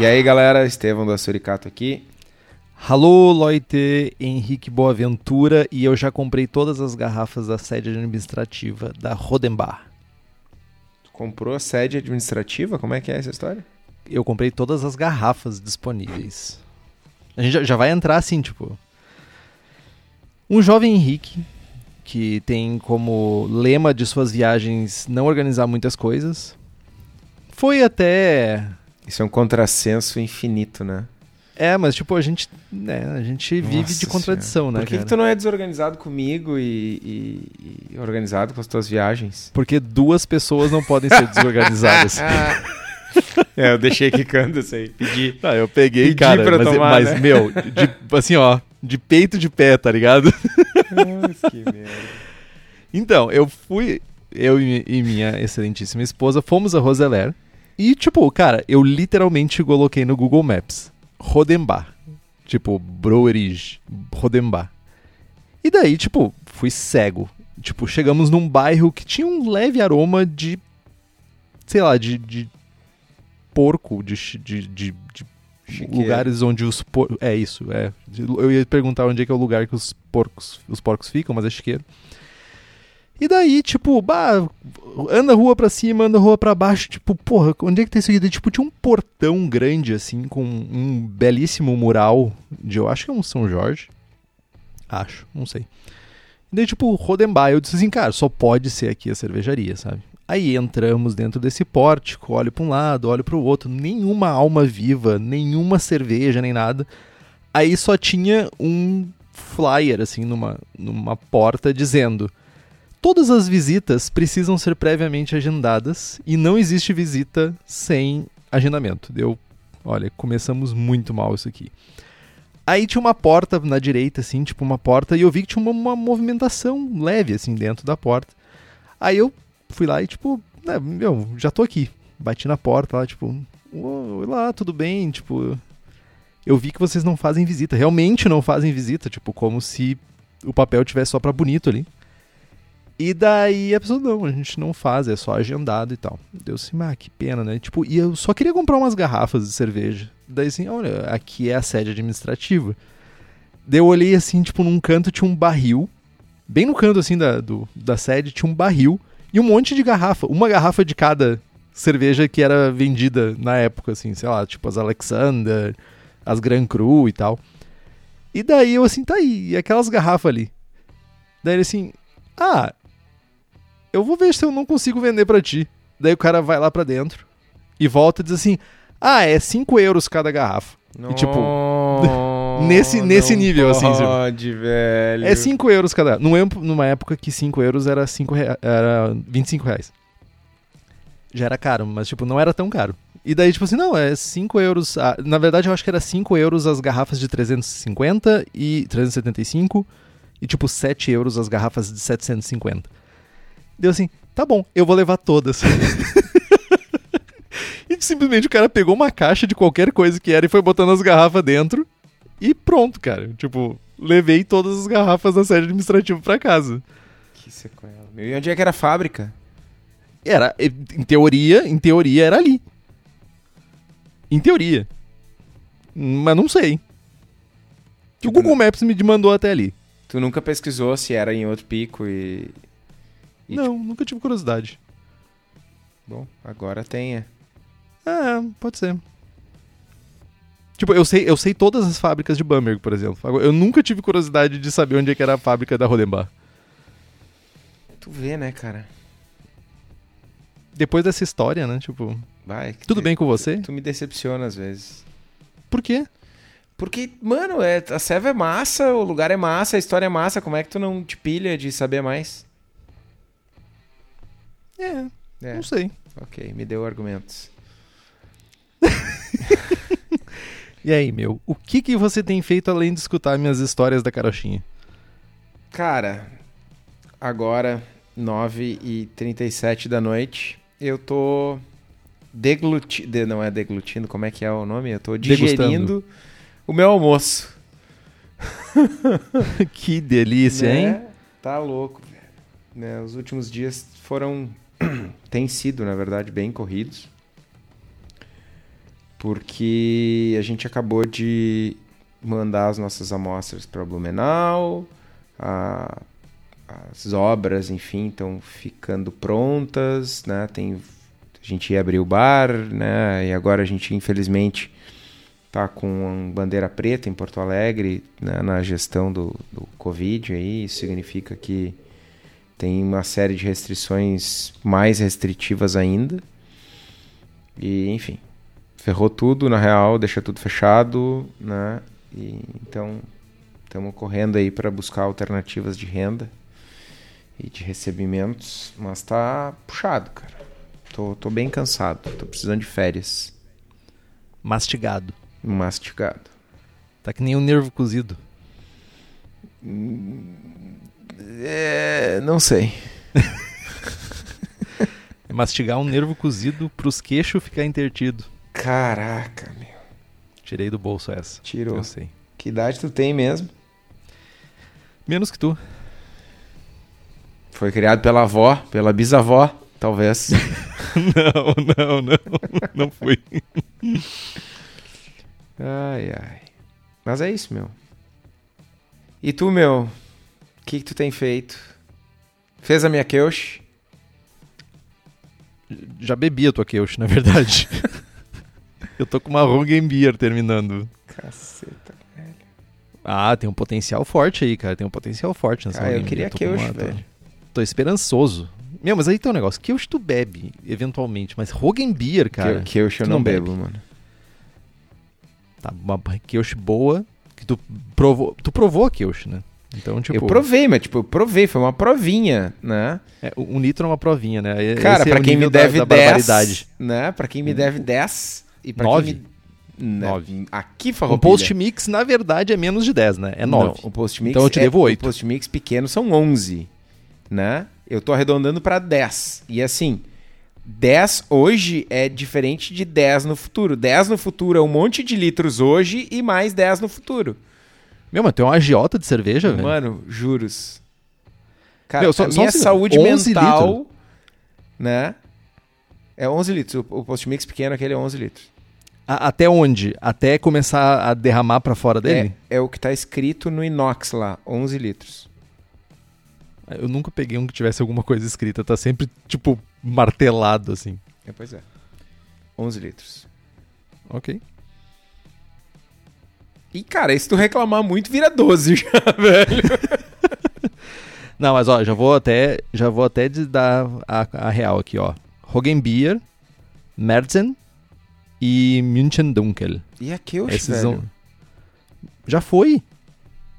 E aí galera, Estevão da Suricato aqui. Alô, Leute, Henrique Boaventura e eu já comprei todas as garrafas da sede administrativa da Rodenbar. Tu comprou a sede administrativa? Como é que é essa história? Eu comprei todas as garrafas disponíveis. A gente já vai entrar assim, tipo. Um jovem Henrique que tem como lema de suas viagens não organizar muitas coisas. Foi até Isso é um contrassenso infinito, né? É, mas tipo, a gente, né, a gente vive Nossa de contradição, Senhora. né, Por que, que tu não é desorganizado comigo e, e- e organizado com as tuas viagens? Porque duas pessoas não podem ser desorganizadas. é, eu deixei quicando isso aí. Pedi. Tá, eu peguei, Pedi cara, pra mas, tomar, mas né? meu, de- assim, ó, de peito de pé, tá ligado? Nossa, que merda. Então, eu fui, eu e e minha excelentíssima esposa fomos a Roseler e, tipo, cara, eu literalmente coloquei no Google Maps Rodenbar, tipo, Brewery Rodenbar. E daí, tipo, fui cego. Tipo, chegamos num bairro que tinha um leve aroma de, sei lá, de, de porco, de, de, de, de Chiqueiro. lugares onde os porcos. É isso, é. Eu ia perguntar onde é que é o lugar que os porcos, os porcos ficam, mas é chiqueiro. E daí, tipo, bah, anda rua pra cima, anda rua pra baixo, tipo, porra, onde é que tá isso aqui? Tipo, tinha um portão grande, assim, com um belíssimo mural de, eu acho que é um São Jorge. Acho, não sei. E daí, tipo, Rodenbar, eu disse assim, cara, só pode ser aqui a cervejaria, sabe? Aí entramos dentro desse pórtico, olho pra um lado, olho pro outro, nenhuma alma viva, nenhuma cerveja, nem nada. Aí só tinha um flyer, assim, numa, numa porta dizendo: Todas as visitas precisam ser previamente agendadas e não existe visita sem agendamento. Deu, olha, começamos muito mal isso aqui. Aí tinha uma porta na direita, assim, tipo uma porta, e eu vi que tinha uma, uma movimentação leve, assim, dentro da porta. Aí eu fui lá e, tipo, né, meu, já tô aqui. Bati na porta lá, tipo, oi lá, tudo bem? Tipo, eu vi que vocês não fazem visita. Realmente não fazem visita, tipo, como se o papel tivesse só pra bonito ali. E daí a pessoa, não, a gente não faz, é só agendado e tal. Deu assim, ah, que pena, né? Tipo, e eu só queria comprar umas garrafas de cerveja. Daí assim, olha, aqui é a sede administrativa. Daí eu olhei assim, tipo, num canto tinha um barril. Bem no canto, assim, da, do, da sede tinha um barril e um monte de garrafa. Uma garrafa de cada cerveja que era vendida na época, assim, sei lá, tipo as Alexander, as Grand Cru e tal. E daí eu assim, tá aí, e aquelas garrafas ali. Daí ele assim, ah, eu vou ver se eu não consigo vender pra ti. Daí o cara vai lá pra dentro e volta e diz assim, ah, é 5 euros cada garrafa. E, tipo, nesse- nesse não nível, assim, tipo, Pode, velho. É 5 euros cada. Num empo- Numa época que 5 euros era, 5 rea... era 25 reais. Já era caro, mas tipo, não era tão caro. E daí, tipo assim, não, é 5 euros. ah, na verdade, eu acho que era 5 euros as garrafas de 350 e 375. E tipo, 7 euros as garrafas de 750. Deu assim, tá bom, eu vou levar todas. e simplesmente o cara pegou uma caixa de qualquer coisa que era e foi botando as garrafas dentro. E pronto, cara. Tipo, levei todas as garrafas da sede administrativa pra casa. Que sequela. Meu, e onde é que era a fábrica? Era, em teoria, em teoria era ali. Em teoria. Mas não sei. O Tipo, Google Maps me mandou até ali. Tu nunca pesquisou se era em outro pico e... e não, nunca tive curiosidade. Bom, agora tenha. É, pode ser. Tipo, eu sei, eu sei todas as fábricas de Bamberg, por exemplo. Eu nunca tive curiosidade de saber onde é que era a fábrica da Rodenbar. Tu vê, né, cara? Depois dessa história, né? Tipo, Vai. tudo tu- bem com você? Tu me decepciona às vezes. Por quê? Porque, mano, é, a serva é massa, o lugar é massa, a história é massa. Como é que tu não te pilha de saber mais? É, É, não sei. ok, me deu argumentos. E aí, meu, o que que você tem feito além de escutar minhas histórias da carochinha? Cara, agora, 9h37 da noite, eu tô deglutindo. Não é deglutindo, como é que é o nome? Eu tô digerindo Degustando. o meu almoço. que delícia, Né? hein? Tá louco, velho. Né, os últimos dias foram. têm sido, na verdade, bem corridos. Porque a gente acabou de mandar as nossas amostras para Blumenau, a- as obras, enfim, estão ficando prontas, né? Tem, a gente ia abrir o bar, né? E agora a gente, infelizmente, tá com bandeira preta em Porto Alegre né, na gestão do, do Covid aí. Isso significa que tem uma série de restrições mais restritivas ainda. E, enfim, ferrou tudo, na real, deixa tudo fechado, né? E, então, estamos correndo aí para buscar alternativas de renda e de recebimentos, mas tá puxado, cara. Tô, tô bem cansado, tô precisando de férias. Mastigado. Mastigado. Tá que nem um nervo cozido. Não sei. É mastigar um nervo cozido pros queixos ficar intertido. Caraca, meu. Tirei do bolso essa. Tirou. Eu sei. Que idade tu tem mesmo? Menos que tu. Foi criado pela avó, pela bisavó, talvez. não, não, não. Não fui. ai, ai. Mas é isso, meu. E tu, meu? O que, que tu tem feito? Fez a minha queush? Já bebi a tua queush, na verdade. Eu tô com uma Beer terminando. Caceta. Ah, tem um potencial forte aí, cara. Tem um potencial forte nessa Ah, eu queria Tô queush, uma- tô- velho. Tô esperançoso. Meu, mas aí tem um negócio. Queush tu bebe, eventualmente. Mas Beer, cara... Queush eu não, não bebo, mano. Tá, uma queush boa, que tu provou... Tu provou a queush, né? Então, tipo... Eu provei, mas tipo, eu provei, foi uma provinha, né? é, um litro é uma provinha, né? Cara, esse é pra o quem me da- deve da 10, barbaridade. né? Pra quem me deve 10 e pra Nove? quem me... Né? Nove. Aqui, Um Farroupilha. post mix, na verdade, é menos de 10, né? É 9. Não, o post mix Então eu te é- devo oito. O post mix pequeno são 11, né? Eu tô arredondando pra 10. E assim, 10 hoje é diferente de 10 no futuro. 10 no futuro é um monte de litros hoje e mais 10 no futuro. Meu, mas tu é um agiota de cerveja, velho? Mano, juros. Cara, Meu, só- a só minha um saúde 11 mental, né? É 11 litros. O, o post mix pequeno aquele é 11 litros. A- até onde? Até começar a derramar pra fora dele? É, é o que tá escrito no inox lá, 11 litros. Eu nunca peguei um que tivesse alguma coisa escrita. Tá sempre, tipo, martelado, assim. É, pois é. 11 litros. Ok. E, cara, se tu reclamar muito, vira 12 já, velho. Não, mas ó, já vou até, já vou até de dar a, a real aqui, ó. Beer, Merzen e München Dunkel. E a Keush, Esses velho? são... Já foi.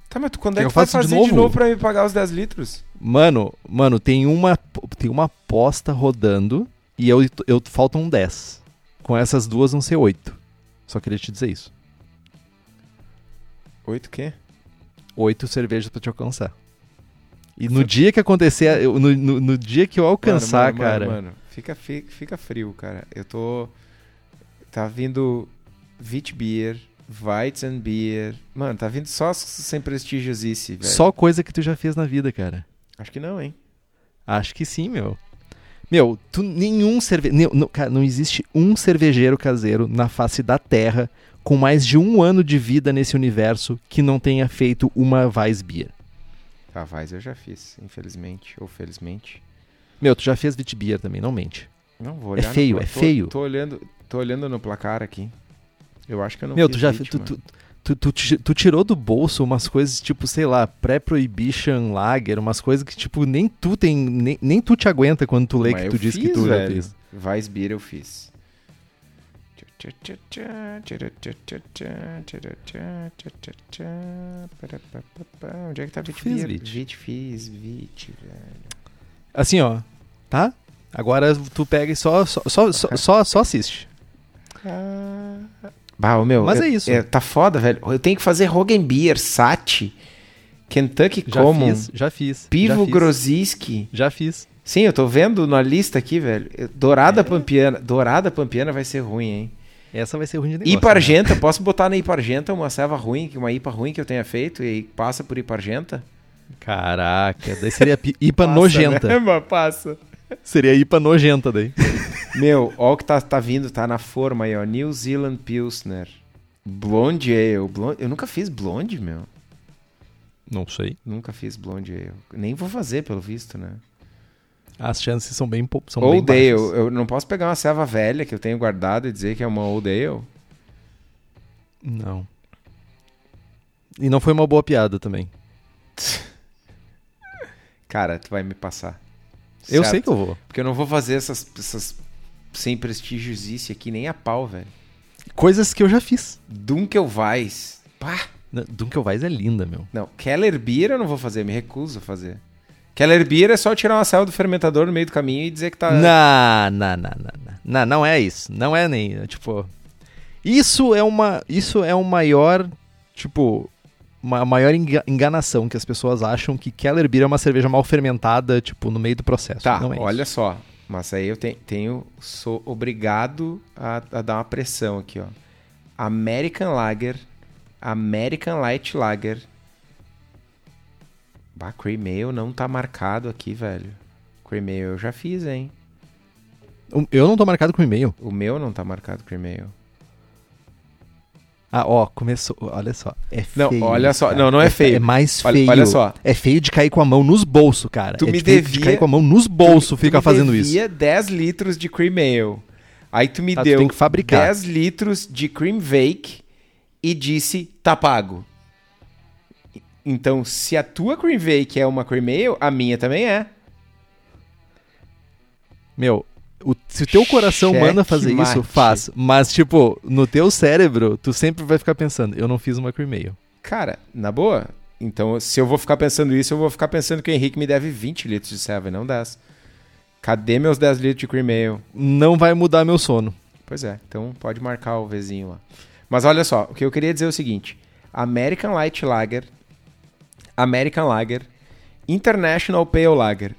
Tá, mas tu, quando é que tu vai de fazer de novo? novo? pra me pagar os 10 litros? Mano, mano, tem uma tem uma aposta rodando e eu, eu faltam 10. Com essas duas vão ser 8. Só queria te dizer isso. 8 o quê? 8 cervejas pra te alcançar. E no dia que acontecer, no, no, no dia que eu alcançar, Mano, mano, cara. Mano, mano, fica, fica, frio, cara. Eu tô... Tá vindo Witbier, Weizenbier... Mano, tá vindo só sem prestigiosice, velho. Só coisa que tu já fez na vida, cara. Acho que não, hein? Acho que sim, meu. Meu, tu nenhum cerve... Não, não, cara, não existe um cervejeiro caseiro na face da Terra com mais de um ano de vida nesse universo que não tenha feito uma Weissbier. A Weiss eu já fiz, infelizmente, ou felizmente. Meu, tu já fez Witbier também, não mente. Não vou olhar. no feio, pla- é tô- feio. Tô olhando, tô olhando no placar aqui. Eu acho que eu não meu, fiz tu já tu, tu, Tu, tu, tu tirou do bolso umas coisas, tipo, sei lá, pré-prohibition lager, umas coisas que, tipo, nem tu tem. Nem, nem tu te aguenta quando tu lê Mas que tu diz que tu já velho. fez. Weissbier eu fiz. Onde é que tá Fiz, Vitbier? Vit. Vit, fiz, Vit, velho. Assim, ó, tá? Agora tu pega e só, só, só, só, só, só assiste. Bah, ô, meu, Mas eu- é isso. eu- tá foda, velho. Eu tenho que fazer Rogenbier, Sati, Kentucky Já Common, fiz, já fiz. Pivo Grodziski. Já fiz. Sim, eu tô vendo na lista aqui, velho. Dourada Pampiana. Dourada Pampiana vai ser ruim, hein? Essa vai ser ruim de negócio. IPA né? Posso botar na IPA Argenta uma serva ruim, uma IPA ruim que eu tenha feito e passa por IPA Argenta? Caraca, daí seria IPA Passa, nojenta. né, mano? Passa. Seria IPA nojenta daí. Meu, ó o que tá, tá vindo, tá na forma aí, ó. New Zealand Pilsner. Blonde Ale. Blonde... Eu nunca fiz blonde, meu. Não sei. Nunca fiz blonde ale. Nem vou fazer, pelo visto, né? As chances são bem são Old bem Ale. baixas. Eu não posso pegar uma serva velha que eu tenho guardada e dizer que é uma Old Ale. Não. E não foi uma boa piada também. Cara, tu vai me passar. Eu Certo? sei que eu vou. Porque eu não vou fazer essas, essas sem prestigiosice aqui nem a pau, velho. Coisas que eu já fiz. Dunkelweiss. Pá! Dunkelweiss é linda, meu. Não, Keller Beer eu não vou fazer, me recuso a fazer. Keller Beer é só tirar uma célula do fermentador no meio do caminho e dizer que tá... Não, não, não, não, não. Não, é isso. Não é nem, é, tipo... Isso é uma... Isso é o maior, tipo... Uma maior enga- enganação que as pessoas acham que Keller Beer é uma cerveja mal fermentada, tipo, no meio do processo. Tá, é olha isso. só. Mas aí eu te- tenho, sou obrigado a, a dar uma pressão aqui, ó. American Lager, American Light Lager. Bah, Cream Ale não tá marcado aqui, velho. Cream Ale eu já fiz, hein? Eu não tô marcado com e-mail. O meu não tá marcado Cream Ale. Ah, ó, começou. Olha só. É Não, feio. olha só. cara. Não, não é fe- feio. É mais Olha- feio. olha só. É feio de cair com a mão nos bolsos, cara. Tu é me feio de devia- cair com a mão nos bolsos, fica me fazendo isso. devia 10 litros de Cream Ale. Aí tu me tu deu tem que fabricar. 10 litros de Cream Vake e disse, tá pago. Então, se a tua Cream Vake é uma Cream Ale, a minha também é. Meu, o- se o teu coração Cheque manda fazer isso, mate. faz. Mas, tipo, no teu cérebro, tu sempre vai ficar pensando, eu não fiz uma cream ale. Cara, na boa. Então, se eu vou ficar pensando isso, eu vou ficar pensando que o Henrique me deve 20 litros de serva e não 10. Cadê meus 10 litros de Cream Ale? Não vai mudar meu sono. Pois é, então pode marcar o vizinho lá. Mas olha só, o que eu queria dizer é o seguinte: American Light Lager, American Lager, International Pale Lager.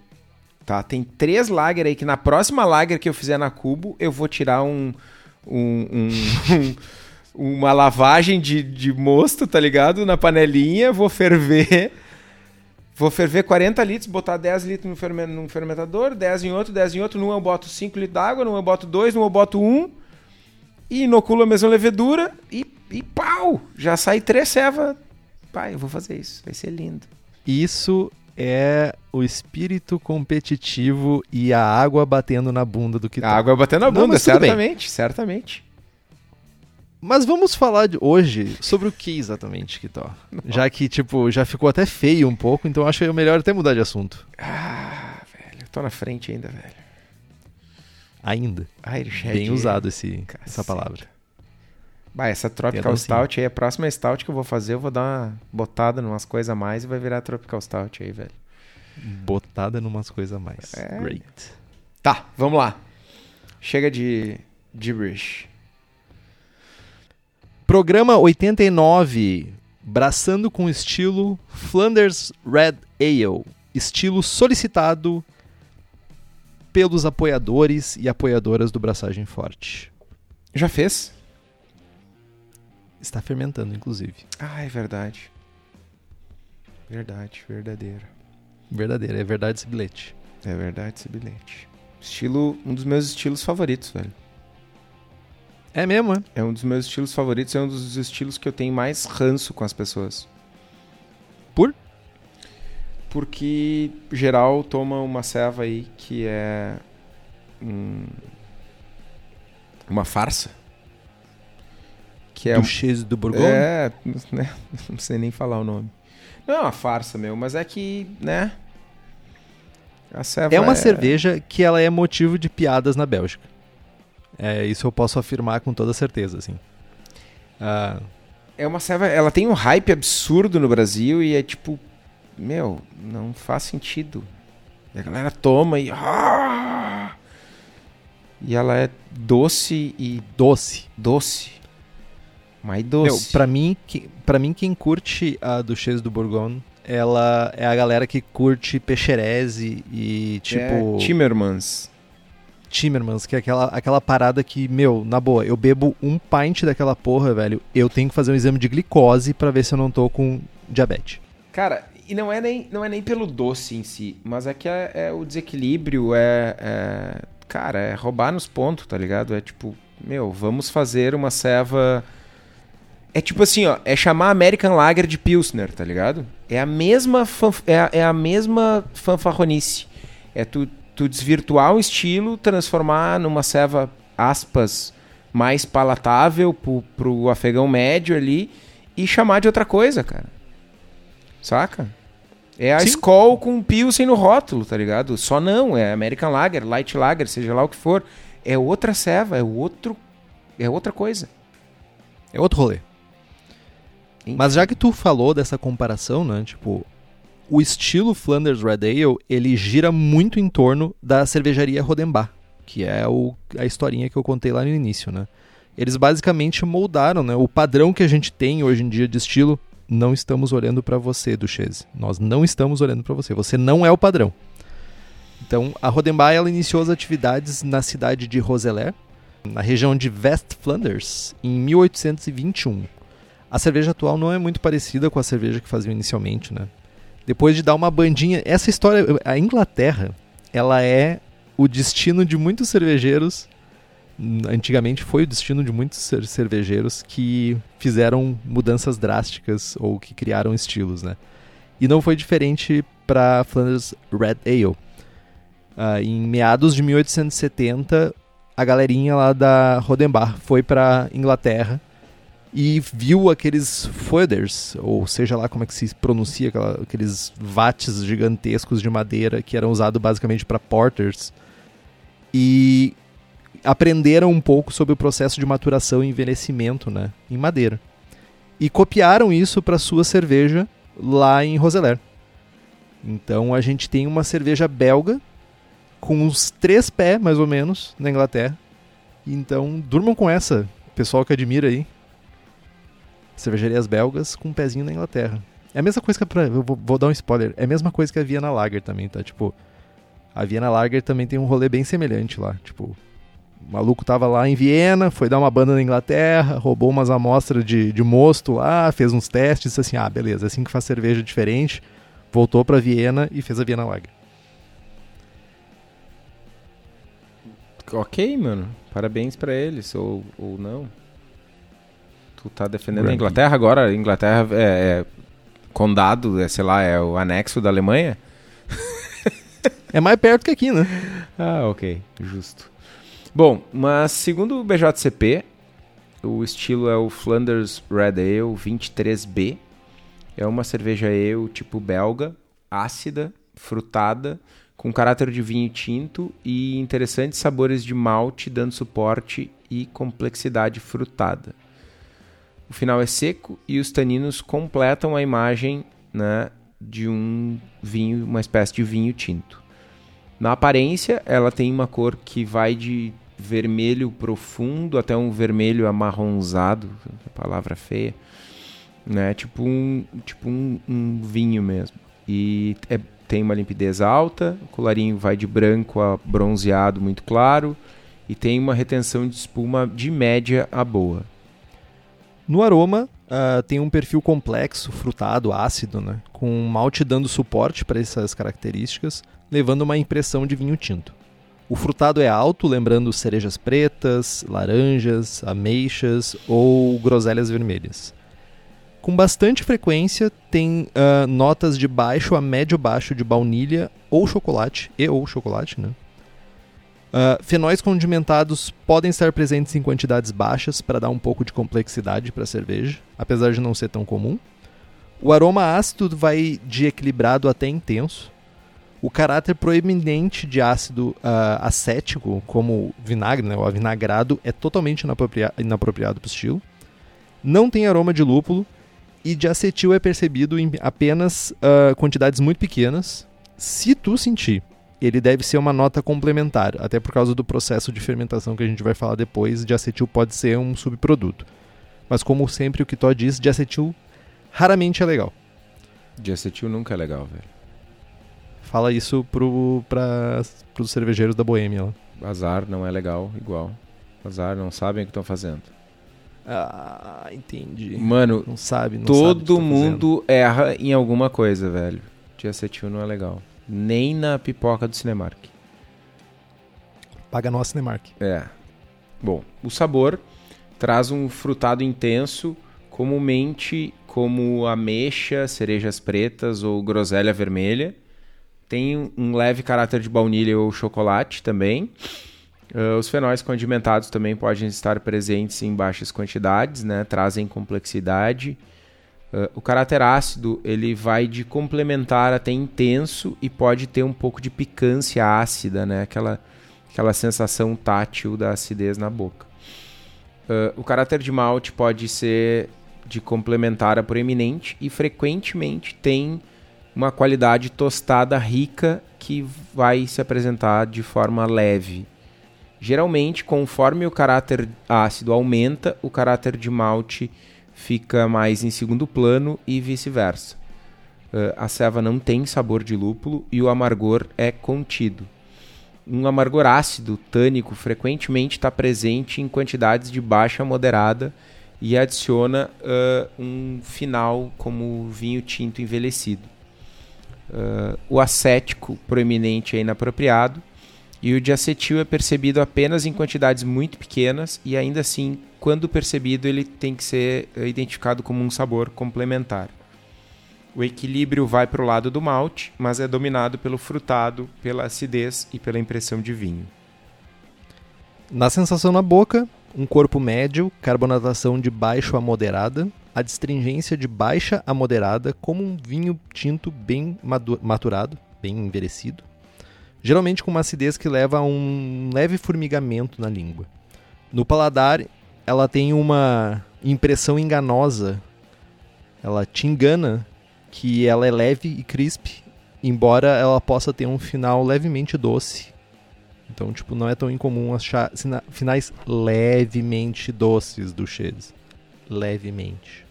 Tá? Tem três lager aí que na próxima lager que eu fizer na Cubo, eu vou tirar um. um- um- uma lavagem de, de mosto, tá ligado? Na panelinha, vou ferver. Vou ferver 40 litros, botar 10 litros num fermentador, 10 em outro, 10 em outro. Num eu boto 5 litros d'água, num eu boto 2, num eu boto 1. E inoculo a mesma levedura e, e pau! Já sai três ceva. Pai, eu vou fazer isso. Vai ser lindo. Isso é o espírito competitivo e a água batendo na bunda do que A água batendo na Não, bunda, bem. certamente, certamente. Mas vamos falar de hoje sobre o que exatamente, Kitó. Já que, tipo, já ficou até feio um pouco, então acho que é melhor até mudar de assunto. Ah, velho, eu tô na frente ainda, velho. Ainda. Irish Bem usado esse, Caceta. essa palavra. Bah, essa Tropical Perdão, sim. Stout aí, a próxima Stout que eu vou fazer, eu vou dar uma botada numas coisas a mais e vai virar Tropical Stout aí, velho. Botada numas coisas a mais. É. Great. Tá, vamos lá. Chega de gibberish. Programa 89. Braçando com estilo Flanders Red Ale. Estilo solicitado pelos apoiadores e apoiadoras do Braçagem Forte. Já fez? Está fermentando, inclusive. Ah, é verdade. Verdade, verdadeiro. Verdadeiro, é verdade esse bilhete. É verdade esse bilhete. Estilo, um dos meus estilos favoritos, velho. É mesmo, é? É um dos meus estilos favoritos, é um dos estilos que eu tenho mais ranço com as pessoas. Por? Porque geral toma uma ceva aí que é um- uma farsa. Que é do Chase do Bourgogne? É, né? Não sei nem falar o nome. Não é uma farsa, meu, mas é que, né? É uma cerveja que ela é motivo de piadas na Bélgica. É, isso eu posso afirmar com toda certeza, assim. Ah, É uma ceva, ela tem um hype absurdo no Brasil e é tipo, meu, não faz sentido. E a galera toma e ah! e ela é doce e doce. doce. Mais Meu, doce. pra mim, que, pra mim, quem curte a Duchesse do Bourgogne, ela é a galera que curte Peixerese e, tipo, é, Timmermans. Timmermans, que é aquela, aquela parada que, meu, na boa, eu bebo um pint daquela porra, velho, eu tenho que fazer um exame de glicose pra ver se eu não tô com diabetes. Cara, e não é nem, não é nem pelo doce em si, mas é que é, é o desequilíbrio, é, é- Cara, é roubar nos pontos, tá ligado? É tipo, meu, vamos fazer uma ceva. É tipo assim, ó, é chamar American Lager de Pilsner, tá ligado? É a mesma, fanf- é a, é a mesma fanfarronice. É tu, tu desvirtuar o estilo, transformar numa ceva, aspas, mais palatável pro, pro afegão médio ali e chamar de outra coisa, cara. Saca? É a Sim. Skol com Pilsen no rótulo, tá ligado? Só não, é American Lager, Light Lager, seja lá o que for. É outra ceva, é outro. É outra coisa. É outro rolê. Enfim. Mas já que tu falou dessa comparação, né, tipo, o estilo Flanders Red Ale, ele gira muito em torno da cervejaria Rodenbach, que é o, a historinha que eu contei lá no início, né? Eles basicamente moldaram, né, o padrão que a gente tem hoje em dia de estilo, não estamos olhando pra você, Duchesse. Nós não estamos olhando pra você. Você não é o padrão. Então, a Rodenbach ela iniciou as atividades na cidade de Roselare, na região de West Flanders, em 1821. A cerveja atual não é muito parecida com a cerveja que faziam inicialmente, né? Depois de dar uma bandinha, essa história, a Inglaterra, ela é o destino de muitos cervejeiros. Antigamente foi o destino de muitos cer- cervejeiros que fizeram mudanças drásticas ou que criaram estilos, né? E não foi diferente para Flanders Red Ale. Ah, em meados de 1870, a galerinha lá da Rodenbach foi para Inglaterra e viu aqueles foeders, ou seja lá como é que se pronuncia, aquela- aqueles vates gigantescos de madeira que eram usados basicamente para porters, e aprenderam um pouco sobre o processo de maturação e envelhecimento né, em madeira. E copiaram isso para sua cerveja lá em Roselare. Então a gente tem uma cerveja belga com uns três pés, mais ou menos, na Inglaterra. Então durmam com essa, pessoal que admira aí cervejarias belgas com um pezinho na Inglaterra. É a mesma coisa que a, pra- eu vou, vou dar um spoiler, é a mesma coisa que a Viena Lager também, tá? Tipo, a Viena Lager também tem um rolê bem semelhante lá, tipo, o maluco tava lá em Viena, foi dar uma banda na Inglaterra, roubou umas amostras de, de mosto lá, fez uns testes, assim, ah, beleza, é assim que faz cerveja diferente, voltou pra Viena e fez a Viena Lager. Ok, mano. Parabéns pra eles, ou, ou não. Tu tá defendendo a. Inglaterra agora? A Inglaterra é, é condado, é, sei lá, é o anexo da Alemanha? É mais perto que aqui, né? Ah, ok. Justo. Bom, mas segundo o BJCP, o estilo é o Flanders Red Ale 23B. É uma cerveja ale tipo belga, ácida, frutada, com caráter de vinho tinto e interessantes sabores de malte, dando suporte e complexidade frutada. O final é seco e os taninos completam a imagem né, de um vinho, uma espécie de vinho tinto. Na aparência, ela tem uma cor que vai de vermelho profundo até um vermelho amarronzado, palavra feia, né? Tipo um, tipo um, um vinho mesmo. E é- tem uma limpidez alta, o colarinho vai de branco a bronzeado muito claro e tem uma retenção de espuma de média a boa. No aroma, ah, tem um perfil complexo, frutado, ácido, né? com malte dando suporte para essas características, levando uma impressão de vinho tinto. O frutado é alto, lembrando cerejas pretas, laranjas, ameixas ou groselhas vermelhas. Com bastante frequência, tem ah, notas de baixo a médio baixo de baunilha ou chocolate, e ou chocolate, né? Uh, fenóis condimentados podem estar presentes em quantidades baixas para dar um pouco de complexidade para a cerveja, apesar de não ser tão comum. O aroma ácido vai de equilibrado até intenso. O caráter proeminente de ácido uh, acético, como vinagre, né, o avinagrado, é totalmente inapropria inapropriado para o estilo. Não tem aroma de lúpulo e de acetil é percebido em apenas uh, quantidades muito pequenas. Se tu sentir ele deve ser uma nota complementar, até por causa do processo de fermentação que a gente vai falar depois, de acetil pode ser um subproduto. Mas como sempre o que Tó diz, de acetil raramente é legal. De acetil nunca é legal, velho. Fala isso pro, pra, pros cervejeiros da Boêmia lá. Azar não é legal igual. Azar, não sabem o que estão fazendo. Ah, entendi. Mano, não sabe, não todo sabe mundo erra em alguma coisa, velho. De acetil não é legal nem na pipoca do Cinemark. Paga nós, Cinemark. É. Bom, o sabor traz um frutado intenso, comumente como ameixa, cerejas pretas ou groselha vermelha. Tem um leve caráter de baunilha ou chocolate também. Uh, os fenóis condimentados também podem estar presentes em baixas quantidades, né? trazem complexidade Uh, o caráter ácido ele vai de complementar até intenso e pode ter um pouco de picância ácida, né? Aquela, aquela sensação tátil da acidez na boca. Uh, o caráter de malte pode ser de complementar a proeminente e frequentemente tem uma qualidade tostada rica que vai se apresentar de forma leve. Geralmente, conforme o caráter ácido aumenta, o caráter de malte fica mais em segundo plano e vice-versa. Uh, a ceva não tem sabor de lúpulo e o amargor é contido. Um amargor ácido, tânico, frequentemente está presente em quantidades de baixa a moderada e adiciona uh, um final como vinho tinto envelhecido. Uh, o acético proeminente é inapropriado e o diacetil é percebido apenas em quantidades muito pequenas e ainda assim quando percebido, ele tem que ser eh, identificado como um sabor complementar. O equilíbrio vai para o lado do malte, mas é dominado pelo frutado, pela acidez e pela impressão de vinho. Na sensação na boca, um corpo médio, carbonatação de baixo a moderada, a distringência de baixa a moderada, como um vinho tinto bem maturado, bem envelhecido, geralmente com uma acidez que leva a um leve formigamento na língua. No paladar, ela tem uma impressão enganosa. Ela te engana que ela é leve e crisp, embora ela possa ter um final levemente doce. Então, tipo, não é tão incomum achar finais levemente doces do Shades. Levemente.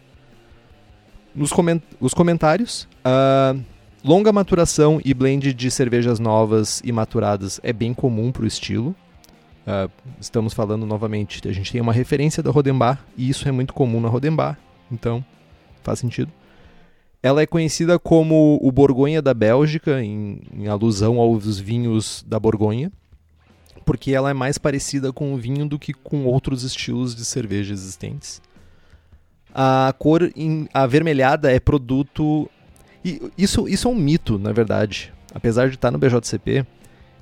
Nos coment os comentários, uh, longa maturação e blend de cervejas novas e maturadas é bem comum para o estilo. Uh, estamos falando novamente, a gente tem uma referência da Rodenbar, e isso é muito comum na Rodenbar, então faz sentido. Ela é conhecida como o Borgonha da Bélgica, em, em alusão aos vinhos da Borgonha, porque ela é mais parecida com o vinho do que com outros estilos de cerveja existentes. A cor em, avermelhada é produto. E isso, isso é um mito, na verdade. Apesar de estar no BJCP,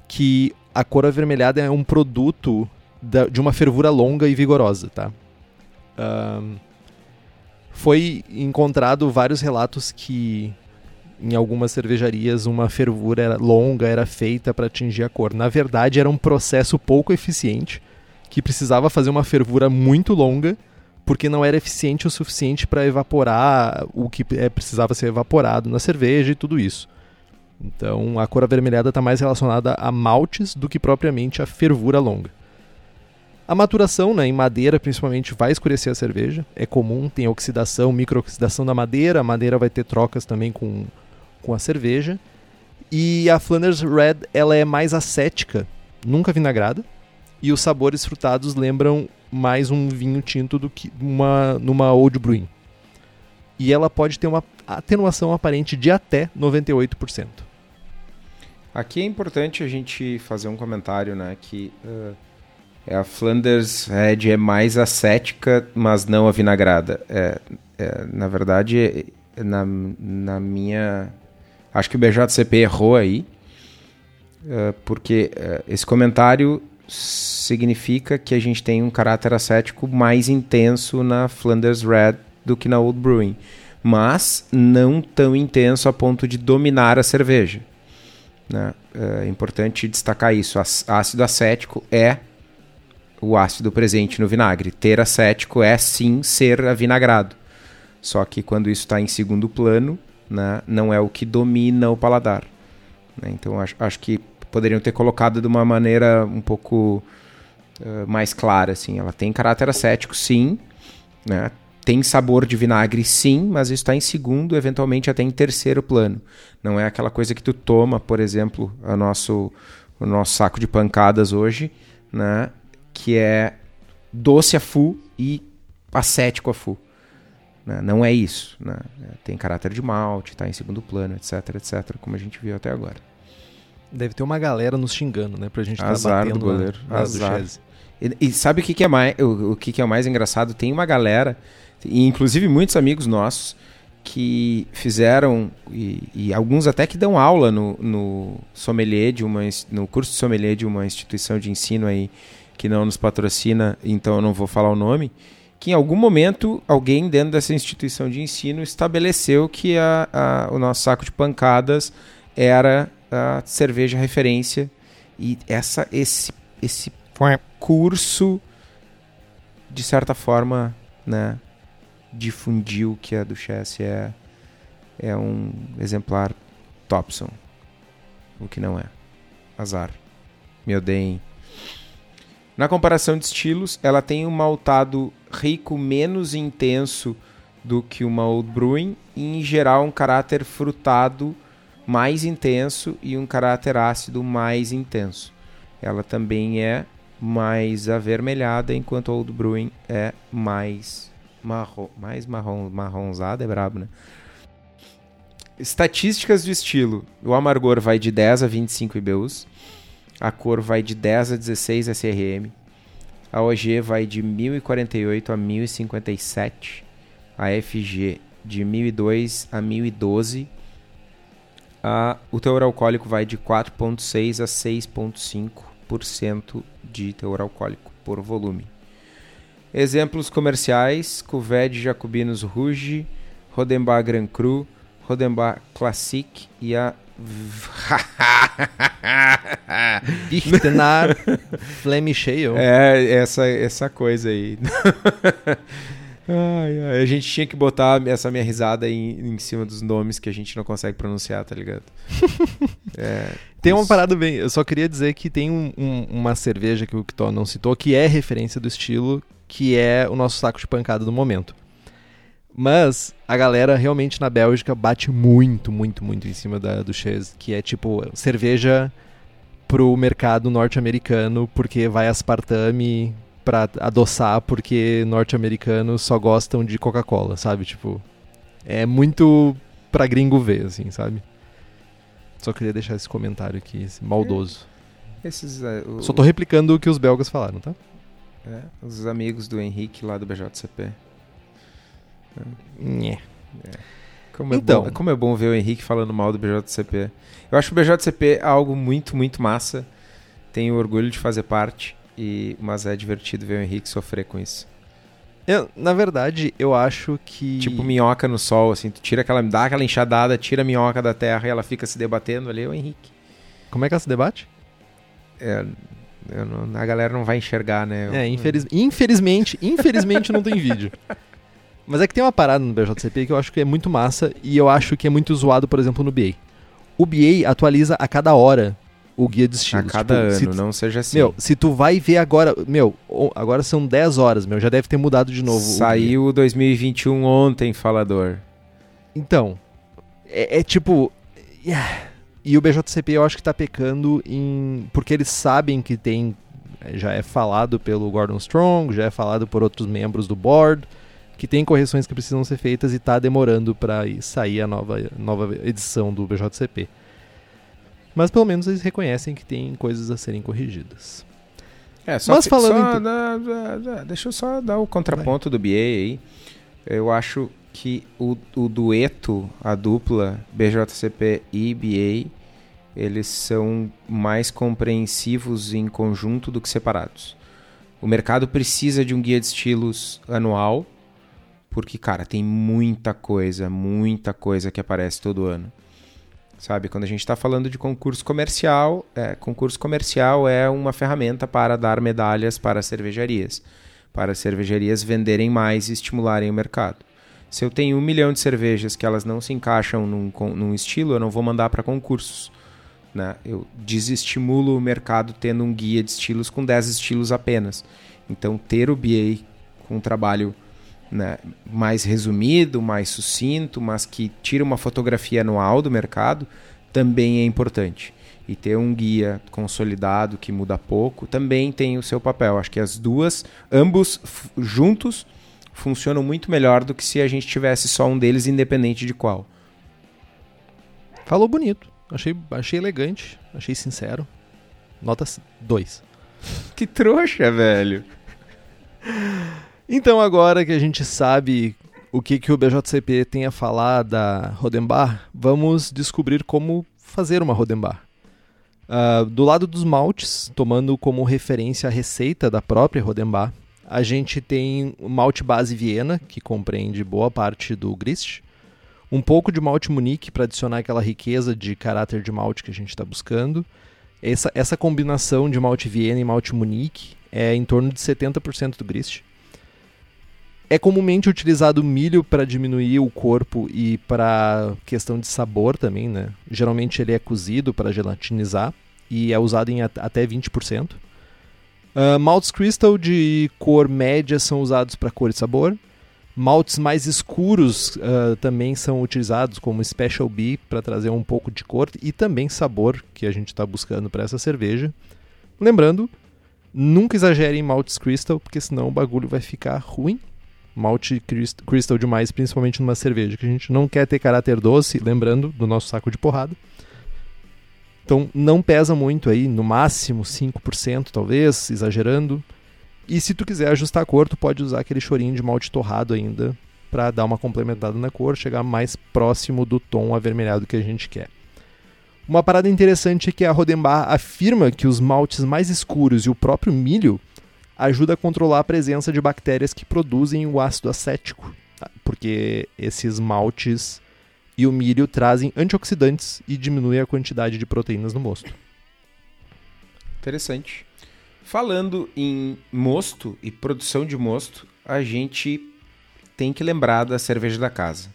que a cor avermelhada é um produto da, de uma fervura longa e vigorosa, tá? Um, foi encontrado vários relatos que em algumas cervejarias uma fervura era longa era feita para atingir a cor. Na verdade, era um processo pouco eficiente que precisava fazer uma fervura muito longa porque não era eficiente o suficiente para evaporar o que é, precisava ser evaporado na cerveja e tudo isso. Então a cor avermelhada está mais relacionada a maltes do que propriamente a fervura longa. A maturação né, em madeira, principalmente, vai escurecer a cerveja. É comum, tem oxidação, microoxidação da madeira. A madeira vai ter trocas também com, com a cerveja. E a Flanders Red ela é mais acética, nunca vinagrada. E os sabores frutados lembram mais um vinho tinto do que uma, numa Old Brewing. E ela pode ter uma atenuação aparente de até 98%. Aqui é importante a gente fazer um comentário, né? Que uh, a Flanders Red é mais acética, mas não avinagrada. É, é, na verdade, na, na minha. Acho que o BJCP errou aí. uh, porque uh, esse comentário significa que a gente tem um caráter acético mais intenso na Flanders Red do que na Old Brewing, mas não tão intenso a ponto de dominar a cerveja. Né? É importante destacar isso. Ácido acético é o ácido presente no vinagre. Ter acético é sim ser avinagrado. Só que quando isso está em segundo plano, né, não é o que domina o paladar. Né? Então acho, acho que poderiam ter colocado de uma maneira um pouco uh, mais clara. Assim. Ela tem caráter acético, sim. Né? Tem sabor de vinagre, sim, mas está em segundo, eventualmente até em terceiro plano. Não é aquela coisa que tu toma, por exemplo, a nosso, o nosso saco de pancadas hoje, né? que é doce a full e acético a full. Né? Não é isso. Né? Tem caráter de malte, está em segundo plano, etc, etc, como a gente viu até agora. Deve ter uma galera nos xingando, né? Pra gente estar tá batendo do goleiro. Na, Azar. E, e, sabe o que, que é mais o, o que, que é mais engraçado? Tem uma galera, e inclusive muitos amigos nossos, que fizeram, e, e, alguns até que dão aula no, no sommelier de uma no curso de sommelier de uma instituição de ensino aí que não nos patrocina, então eu não vou falar o nome, que em algum momento alguém dentro dessa instituição de ensino estabeleceu que a, a, o nosso saco de pancadas era a cerveja referência e essa esse esse curso de certa forma, né, difundiu que a Duchesse é é um exemplar Topson, o que não é. Azar. Me odeiem. Na comparação de estilos, ela tem um maltado rico menos intenso do que uma Old Brewing e, em geral, um caráter frutado mais intenso e um caráter ácido mais intenso. Ela também é mais avermelhada, enquanto a Old Brewing é mais marrom, mais marrom, marronzada, é brabo, né? Estatísticas do estilo. O amargor vai de 10 a 25 IBUs. A cor vai de 10 a 16 SRM. A OG vai de 1048 a 1057. A FG de 1002 a 1012 o teor alcoólico vai de 4,6% a 6,5% de teor alcoólico por volume. Exemplos comerciais: Cuvée Jacobinos Rouge, Rodenbach Grand Cru, Rodenbach Classic e a Bichtenar Flemicheio. É, essa, essa coisa aí. Ai, ai, a gente tinha que botar essa minha risada em, em cima dos nomes que a gente não consegue pronunciar, tá ligado? é, tem isso. uma parada bem. Eu só queria dizer que tem um, um, uma cerveja que o Kito não citou, que é referência do estilo, que é o nosso saco de pancada do momento. Mas a galera realmente na Bélgica bate muito, muito, muito em cima da, do Chase, que é tipo cerveja pro mercado norte-americano, porque vai aspartame, para adoçar porque norte-americanos só gostam de Coca-Cola, sabe? Tipo, é muito pra gringo ver, assim, sabe? Só queria deixar esse comentário aqui, esse maldoso. É, esses, uh, o, Só tô replicando o que os belgas falaram, tá? É, os amigos do Henrique lá do BJCP. É. é. Como, é então, bom, como é bom ver o Henrique falando mal do BJCP. Eu acho o BJCP algo muito, muito massa. Tenho orgulho de fazer parte. E, mas é divertido ver o Henrique sofrer com isso. Eu, na verdade, eu acho que. Tipo minhoca no sol, assim, tu tira aquela. dá aquela enxadada, tira a minhoca da terra e ela fica se debatendo ali, o Henrique. Como é que ela se debate? É, não, a galera não vai enxergar, né? É, infeliz, infelizmente, infelizmente não tem vídeo. Mas é que tem uma parada no BJCP que eu acho que é muito massa e eu acho que é muito zoado, por exemplo, no BA. O BA atualiza a cada hora o guia de estilos. A cada tipo, ano, tu, não seja assim. Meu, se tu vai ver agora, meu, agora são 10 horas, meu, já deve ter mudado de novo. Saiu o 2021 ontem, falador. Então, é, é tipo, yeah. e o BJCP eu acho que tá pecando em porque eles sabem que tem já é falado pelo Gordon Strong, já é falado por outros membros do board, que tem correções que precisam ser feitas e tá demorando para sair a nova, nova edição do BJCP. Mas pelo menos eles reconhecem que tem coisas a serem corrigidas. É, só Mas que, falando só em... deixa eu só dar o contraponto Vai. do BA aí. Eu acho que o, o dueto, a dupla BJCP e BA, eles são mais compreensivos em conjunto do que separados. O mercado precisa de um guia de estilos anual, porque, cara, tem muita coisa, muita coisa que aparece todo ano. Sabe, quando a gente está falando de concurso comercial, é, concurso comercial é uma ferramenta para dar medalhas para cervejarias, para as cervejarias venderem mais e estimularem o mercado. Se eu tenho um milhão de cervejas que elas não se encaixam num, num estilo, eu não vou mandar para concursos. Né? Eu desestimulo o mercado tendo um guia de estilos com 10 estilos apenas. Então, ter o BA com um trabalho né, mais resumido, mais sucinto, mas que tira uma fotografia anual do mercado, também é importante. E ter um guia consolidado que muda pouco também tem o seu papel. Acho que as duas, ambos juntos, funcionam muito melhor do que se a gente tivesse só um deles, independente de qual. Falou bonito. Achei, achei elegante, achei sincero. Nota 2. Que trouxa, velho. Então, agora que a gente sabe o que, que o BJCP tem a falar da Rodenbar, vamos descobrir como fazer uma Rodenbar. Uh, do lado dos maltes, tomando como referência a receita da própria Rodenbar, a gente tem o malte base Viena, que compreende boa parte do grist, um pouco de malte Munique para adicionar aquela riqueza de caráter de malte que a gente está buscando. Essa, essa combinação de malte Viena e malte Munique é em torno de 70% do grist. É comumente utilizado milho para diminuir o corpo e para questão de sabor também, né? Geralmente ele é cozido para gelatinizar e é usado em até 20%. Uh, maltes crystal de cor média são usados para cor e sabor. Maltes mais escuros uh, também são utilizados como Special B para trazer um pouco de cor e também sabor que a gente está buscando para essa cerveja. Lembrando, nunca exagere em maltes crystal, porque senão o bagulho vai ficar ruim. Malte crystal demais, principalmente numa cerveja, que a gente não quer ter caráter doce, lembrando do nosso saco de porrada. Então não pesa muito aí, no máximo 5% talvez, exagerando. E se tu quiser ajustar a cor, tu pode usar aquele chorinho de malte torrado ainda para dar uma complementada na cor, chegar mais próximo do tom avermelhado que a gente quer. Uma parada interessante é que a Rodenbar afirma que os maltes mais escuros e o próprio milho ajuda a controlar a presença de bactérias que produzem o ácido acético, tá? porque esses maltes e o milho trazem antioxidantes e diminuem a quantidade de proteínas no mosto. Interessante. Falando em mosto e produção de mosto, a gente tem que lembrar da cerveja da casa,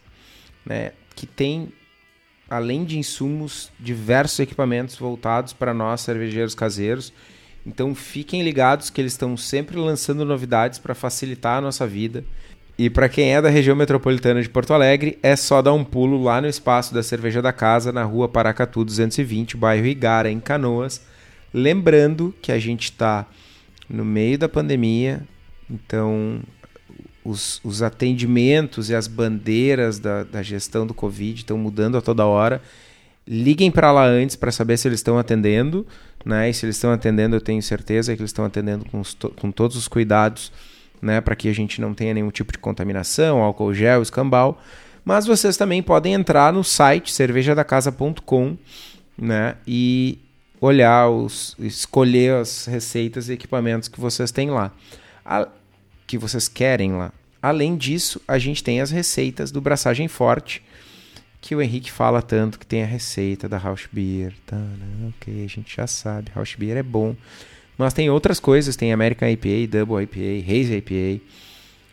né? Que tem, além de insumos, diversos equipamentos voltados para nós cervejeiros caseiros. Então fiquem ligados que eles estão sempre lançando novidades para facilitar a nossa vida. E para quem é da região metropolitana de Porto Alegre, é só dar um pulo lá no espaço da Cerveja da Casa, na rua Paracatu 220, bairro Igara, em Canoas Lembrando que a gente está no meio da pandemia, então os, os, atendimentos e as bandeiras da, da gestão do Covid estão mudando a toda hora. Liguem para lá antes para saber se eles estão atendendo, né? E se eles estão atendendo, eu tenho certeza que eles estão atendendo com, os, com todos os cuidados, né? Para que a gente não tenha nenhum tipo de contaminação, álcool gel, escambau. Mas vocês também podem entrar no site cervejadacasa.com, né? E olhar, os, escolher as receitas e equipamentos que vocês têm lá, a, que vocês querem lá. Além disso, a gente tem as receitas do Braçagem Forte, que o Henrique fala tanto que tem a receita da House Beer. Tá, né? Ok, a gente já sabe, House Beer é bom. Mas tem outras coisas, tem American IPA, Double IPA, Haze IPA,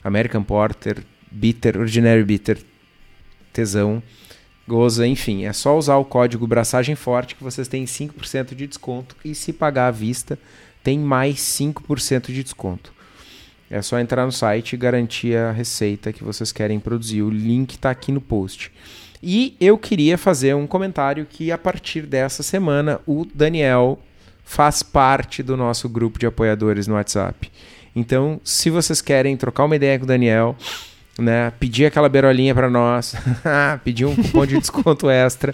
American Porter, Bitter, Ordinary Bitter, Tesão. Goza, enfim, é só usar o código Braçagem Forte que vocês têm 5% de desconto e se pagar à vista tem mais 5% de desconto. É só entrar no site e garantir a receita que vocês querem produzir. O link está aqui no post. E eu queria fazer um comentário que a partir dessa semana o Daniel faz parte do nosso grupo de apoiadores no WhatsApp. Então, se vocês querem trocar uma ideia com o Daniel, né? Pedir aquela berolinha para nós, pedir um cupom de desconto extra.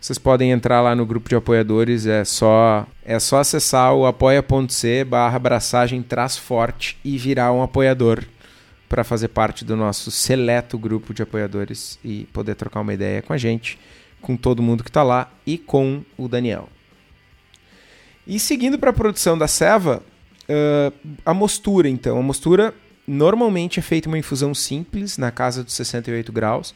Vocês podem entrar lá no grupo de apoiadores, é só é só acessar o apoia.c barra abraçagem forte e virar um apoiador para fazer parte do nosso seleto grupo de apoiadores e poder trocar uma ideia com a gente, com todo mundo que está lá e com o Daniel. E seguindo para a produção da ceva, uh, a mostura então. A mostura normalmente é feita uma infusão simples, na casa dos 68 graus.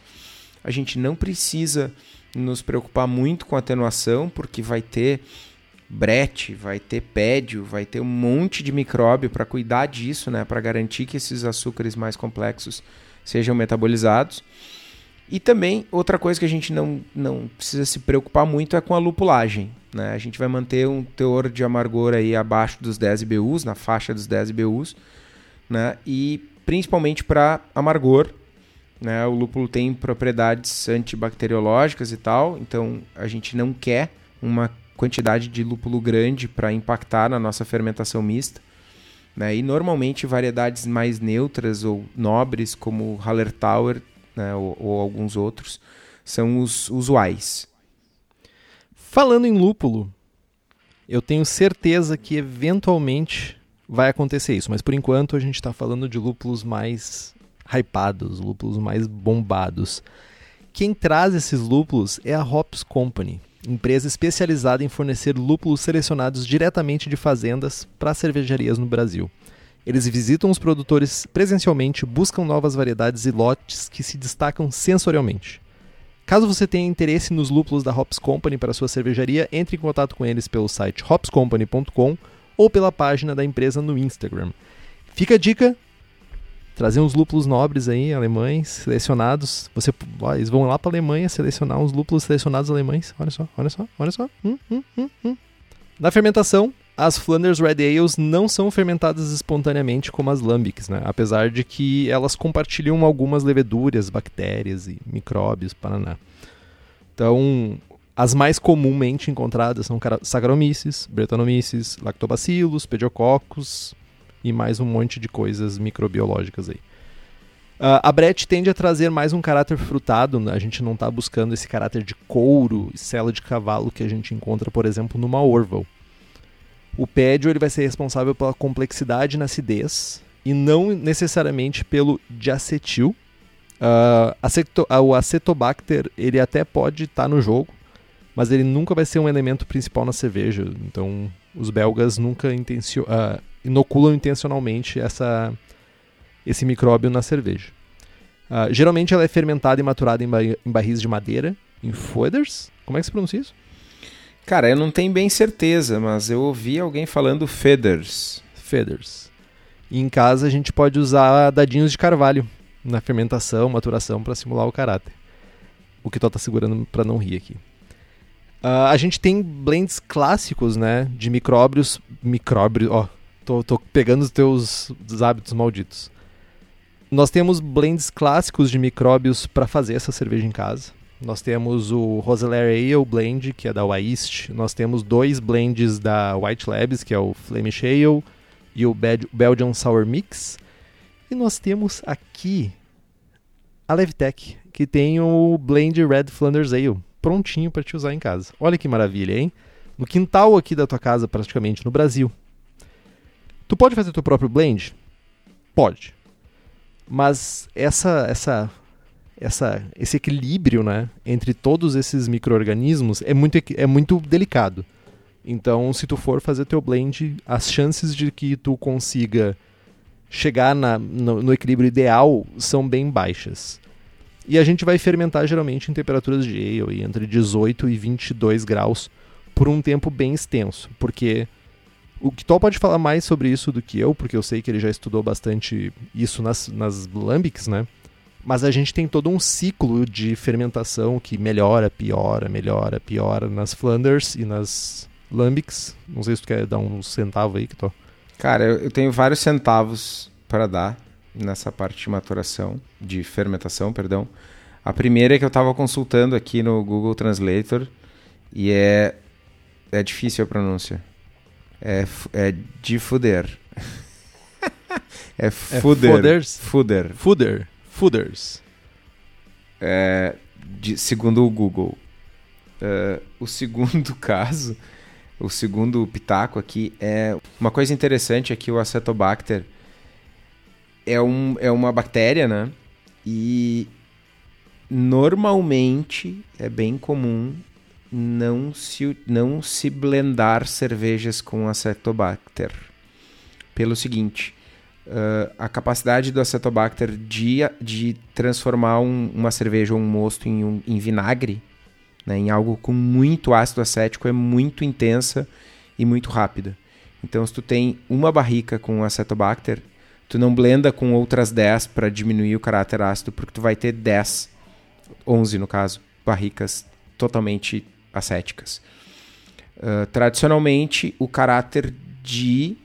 A gente não precisa nos preocupar muito com a atenuação, porque vai ter brete, vai ter pédio, vai ter um monte de micróbio para cuidar disso, né, para garantir que esses açúcares mais complexos sejam metabolizados. E também outra coisa que a gente não, não precisa se preocupar muito é com a lupulagem. Né? A gente vai manter um teor de amargor aí abaixo dos 10 IBUs, na faixa dos 10 IBUs, né? e principalmente para amargor. Né? O lúpulo tem propriedades antibacteriológicas e tal, então a gente não quer uma quantidade de lúpulo grande para impactar na nossa fermentação mista. Né? E normalmente variedades mais neutras ou nobres, como Hallertauer né? ou, ou alguns outros, são os usuais. Falando em lúpulo, eu tenho certeza que eventualmente vai acontecer isso, mas por enquanto a gente está falando de lúpulos mais hypados, lúpulos mais bombados. Quem traz esses lúpulos é a Hops Company empresa especializada em fornecer lúpulos selecionados diretamente de fazendas para cervejarias no Brasil. Eles visitam os produtores presencialmente, buscam novas variedades e lotes que se destacam sensorialmente. Caso você tenha interesse nos lúpulos da Hops Company para sua cervejaria, entre em contato com eles pelo site hopscompany.com ou pela página da empresa no Instagram. Fica a dica, trazer uns lúpulos nobres aí, alemães, selecionados. Você, ó, eles vão lá para a Alemanha selecionar uns lúpulos selecionados alemães. Olha só, olha só, olha só. Hum, hum, hum, hum. Na fermentação, as Flanders Red Ales não são fermentadas espontaneamente como as Lambics, né? apesar de que elas compartilham algumas leveduras, bactérias e micróbios, paraná. Então, as mais comumente encontradas são Saccharomyces, Brettanomyces, Lactobacillus, Pediococcus, e mais um monte de coisas microbiológicas aí. Uh, a Brett tende a trazer mais um caráter frutado, né? a gente não está buscando esse caráter de couro e cela de cavalo que a gente encontra, por exemplo, numa Orval. O pédio ele vai ser responsável pela complexidade na acidez e não necessariamente pelo diacetil. Uh, aceto, uh, o acetobacter ele até pode estar tá no jogo, mas ele nunca vai ser um elemento principal na cerveja. Então os belgas nunca inoculam intencionalmente essa, esse micróbio na cerveja. Uh, geralmente ela é fermentada e maturada em, em barris de madeira, em foeders. Como é que se pronuncia isso? Cara, eu não tenho bem certeza, mas eu ouvi alguém falando feathers. Feathers. E em casa a gente pode usar dadinhos de carvalho na fermentação, maturação para simular o caráter. O que tu tá segurando para não rir aqui. Uh, a gente tem blends clássicos, né, de micróbios, micróbios, ó, Tô, tô pegando os teus hábitos malditos. Nós temos blends clássicos de micróbios para fazer essa cerveja em casa. Nós temos o Rosellaire Ale Blend, que é da Waist. Nós temos dois blends da White Labs, que é o Flemish Ale e o Belgian Sour Mix. E nós temos aqui a Levtech, que tem o blend Red Flanders Ale, prontinho para te usar em casa. Olha que maravilha, hein? No quintal aqui da tua casa, praticamente, no Brasil. Tu pode fazer teu próprio blend? Pode. Mas essa essa essa esse equilíbrio, né, entre todos esses microorganismos é muito é muito delicado. Então, se tu for fazer teu blend, as chances de que tu consiga chegar na, no, no equilíbrio ideal são bem baixas. E a gente vai fermentar geralmente em temperaturas de ale, entre 18 e 22 graus, por um tempo bem extenso, porque o Kitol pode falar mais sobre isso do que eu, porque eu sei que ele já estudou bastante isso nas, nas lambics, né? Mas a gente tem todo um ciclo de fermentação que melhora, piora, melhora, piora nas Flanders e nas lambics. Não sei se tu quer dar um centavo aí, Kitol. Cara, eu, tenho vários centavos para dar nessa parte de maturação, de fermentação, perdão. A primeira é que eu estava consultando aqui no Google Translator e é é difícil a pronúncia. É, é de fuder. é fuder. É? Fuder. Fuder. Fooders. É, de, segundo o Google. Uh, o segundo caso, o segundo pitaco aqui é uma coisa interessante é que o Acetobacter é, um, é uma bactéria, né? E normalmente é bem comum não se, não se blendar cervejas com acetobacter. Pelo seguinte, uh, a capacidade do acetobacter de, de transformar um, uma cerveja ou um mosto em, um, em vinagre, né, em algo com muito ácido acético, é muito intensa e muito rápida. Então, se tu tem uma barrica com acetobacter, tu não blenda com outras 10 para diminuir o caráter ácido, porque tu vai ter 10, 11 no caso, barricas totalmente acéticas. Uh, tradicionalmente, o caráter de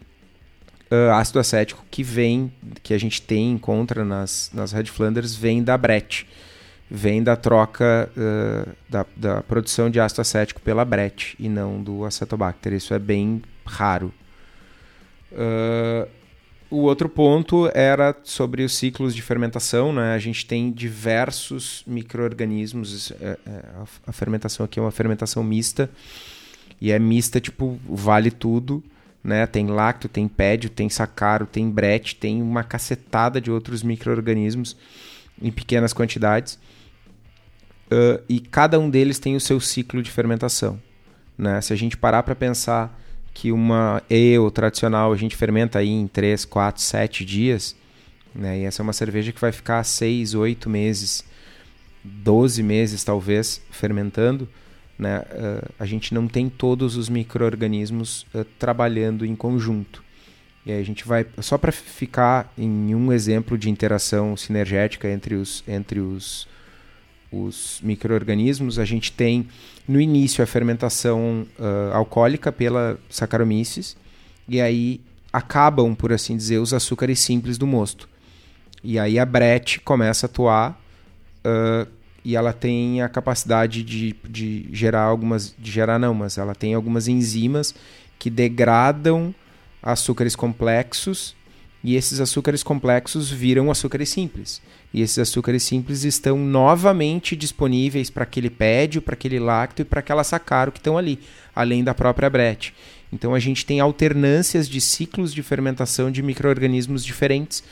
uh, ácido acético que vem, que a gente tem, encontra nas, nas Red Flanders, vem da Brett. Vem da troca uh, da, da produção de ácido acético pela Brett e não do acetobacter. Isso é bem raro. Uh, o outro ponto era sobre os ciclos de fermentação. Né? A gente tem diversos micro-organismos. É, é, a fermentação aqui é uma fermentação mista. E é mista, tipo, vale tudo né? Tem lacto, tem pédio, tem sacaro, tem brete, tem uma cacetada de outros micro-organismos em pequenas quantidades. Uh, e cada um deles tem o seu ciclo de fermentação. Né? Se a gente parar para pensar que uma ale tradicional a gente fermenta aí em 3, 4, 7 dias, né? e essa é uma cerveja que vai ficar 6, 8 meses, 12 meses talvez fermentando, né, uh, a gente não tem todos os micro-organismos uh, trabalhando em conjunto. E aí a gente vai, só para ficar em um exemplo de interação sinergética entre os, entre os, os micro-organismos, a gente tem no início a fermentação uh, alcoólica pela Saccharomyces, e aí acabam, por assim dizer, os açúcares simples do mosto. E aí a Brett começa a atuar uh, e ela tem a capacidade de, de gerar algumas. de gerar não, mas ela tem algumas enzimas que degradam açúcares complexos e esses açúcares complexos viram açúcares simples. E esses açúcares simples estão novamente disponíveis para aquele pédio, para aquele lacto e para aquela sacaro que estão ali, além da própria brete. Então a gente tem alternâncias de ciclos de fermentação de micro-organismos diferentes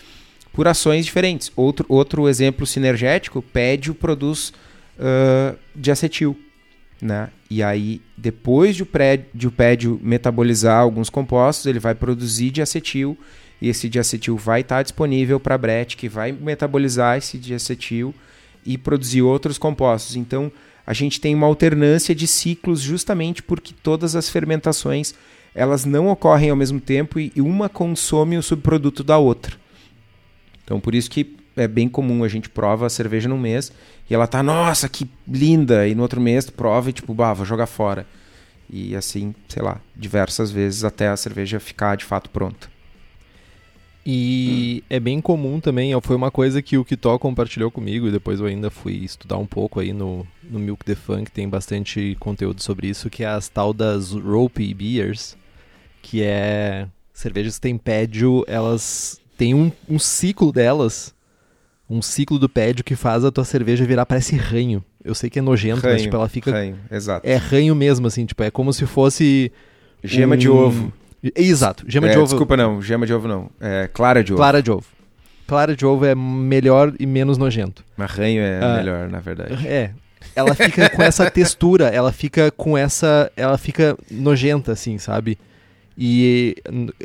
por ações diferentes. Outro, outro exemplo sinergético, pédio produz uh, diacetil. Né? E aí, depois de o, de pédio metabolizar alguns compostos, ele vai produzir diacetil, e esse diacetil vai estar disponível para a Brett, que vai metabolizar esse diacetil e produzir outros compostos. Então, a gente tem uma alternância de ciclos justamente porque todas as fermentações elas não ocorrem ao mesmo tempo e uma consome o subproduto da outra. Então por isso que é bem comum a gente prova a cerveja num mês e ela tá, nossa, que linda, e no outro mês prova e tipo, bah, vou jogar fora. E assim, sei lá, diversas vezes até a cerveja ficar de fato pronta. E hum. é bem comum também, foi uma coisa que o Kitó compartilhou comigo e depois eu ainda fui estudar um pouco aí no, no Milk the Funk, tem bastante conteúdo sobre isso, que é as tal das Ropey Beers, que é cervejas que tem pédio, elas tem um, um ciclo delas, um ciclo do pédio que faz a tua cerveja virar, parece ranho. Eu sei que é nojento, ranho, mas tipo, ela fica. Ranho, exato. É ranho mesmo, assim, tipo, é como se fosse. Gema um... de ovo. Exato, gema é, de ovo. Desculpa, não, gema de ovo não. É clara de ovo. Clara de ovo. Clara de ovo é melhor e menos nojento. Mas ranho é ah, melhor, na verdade. É. Ela fica com essa textura, ela fica com essa. Ela fica nojenta, assim, sabe? E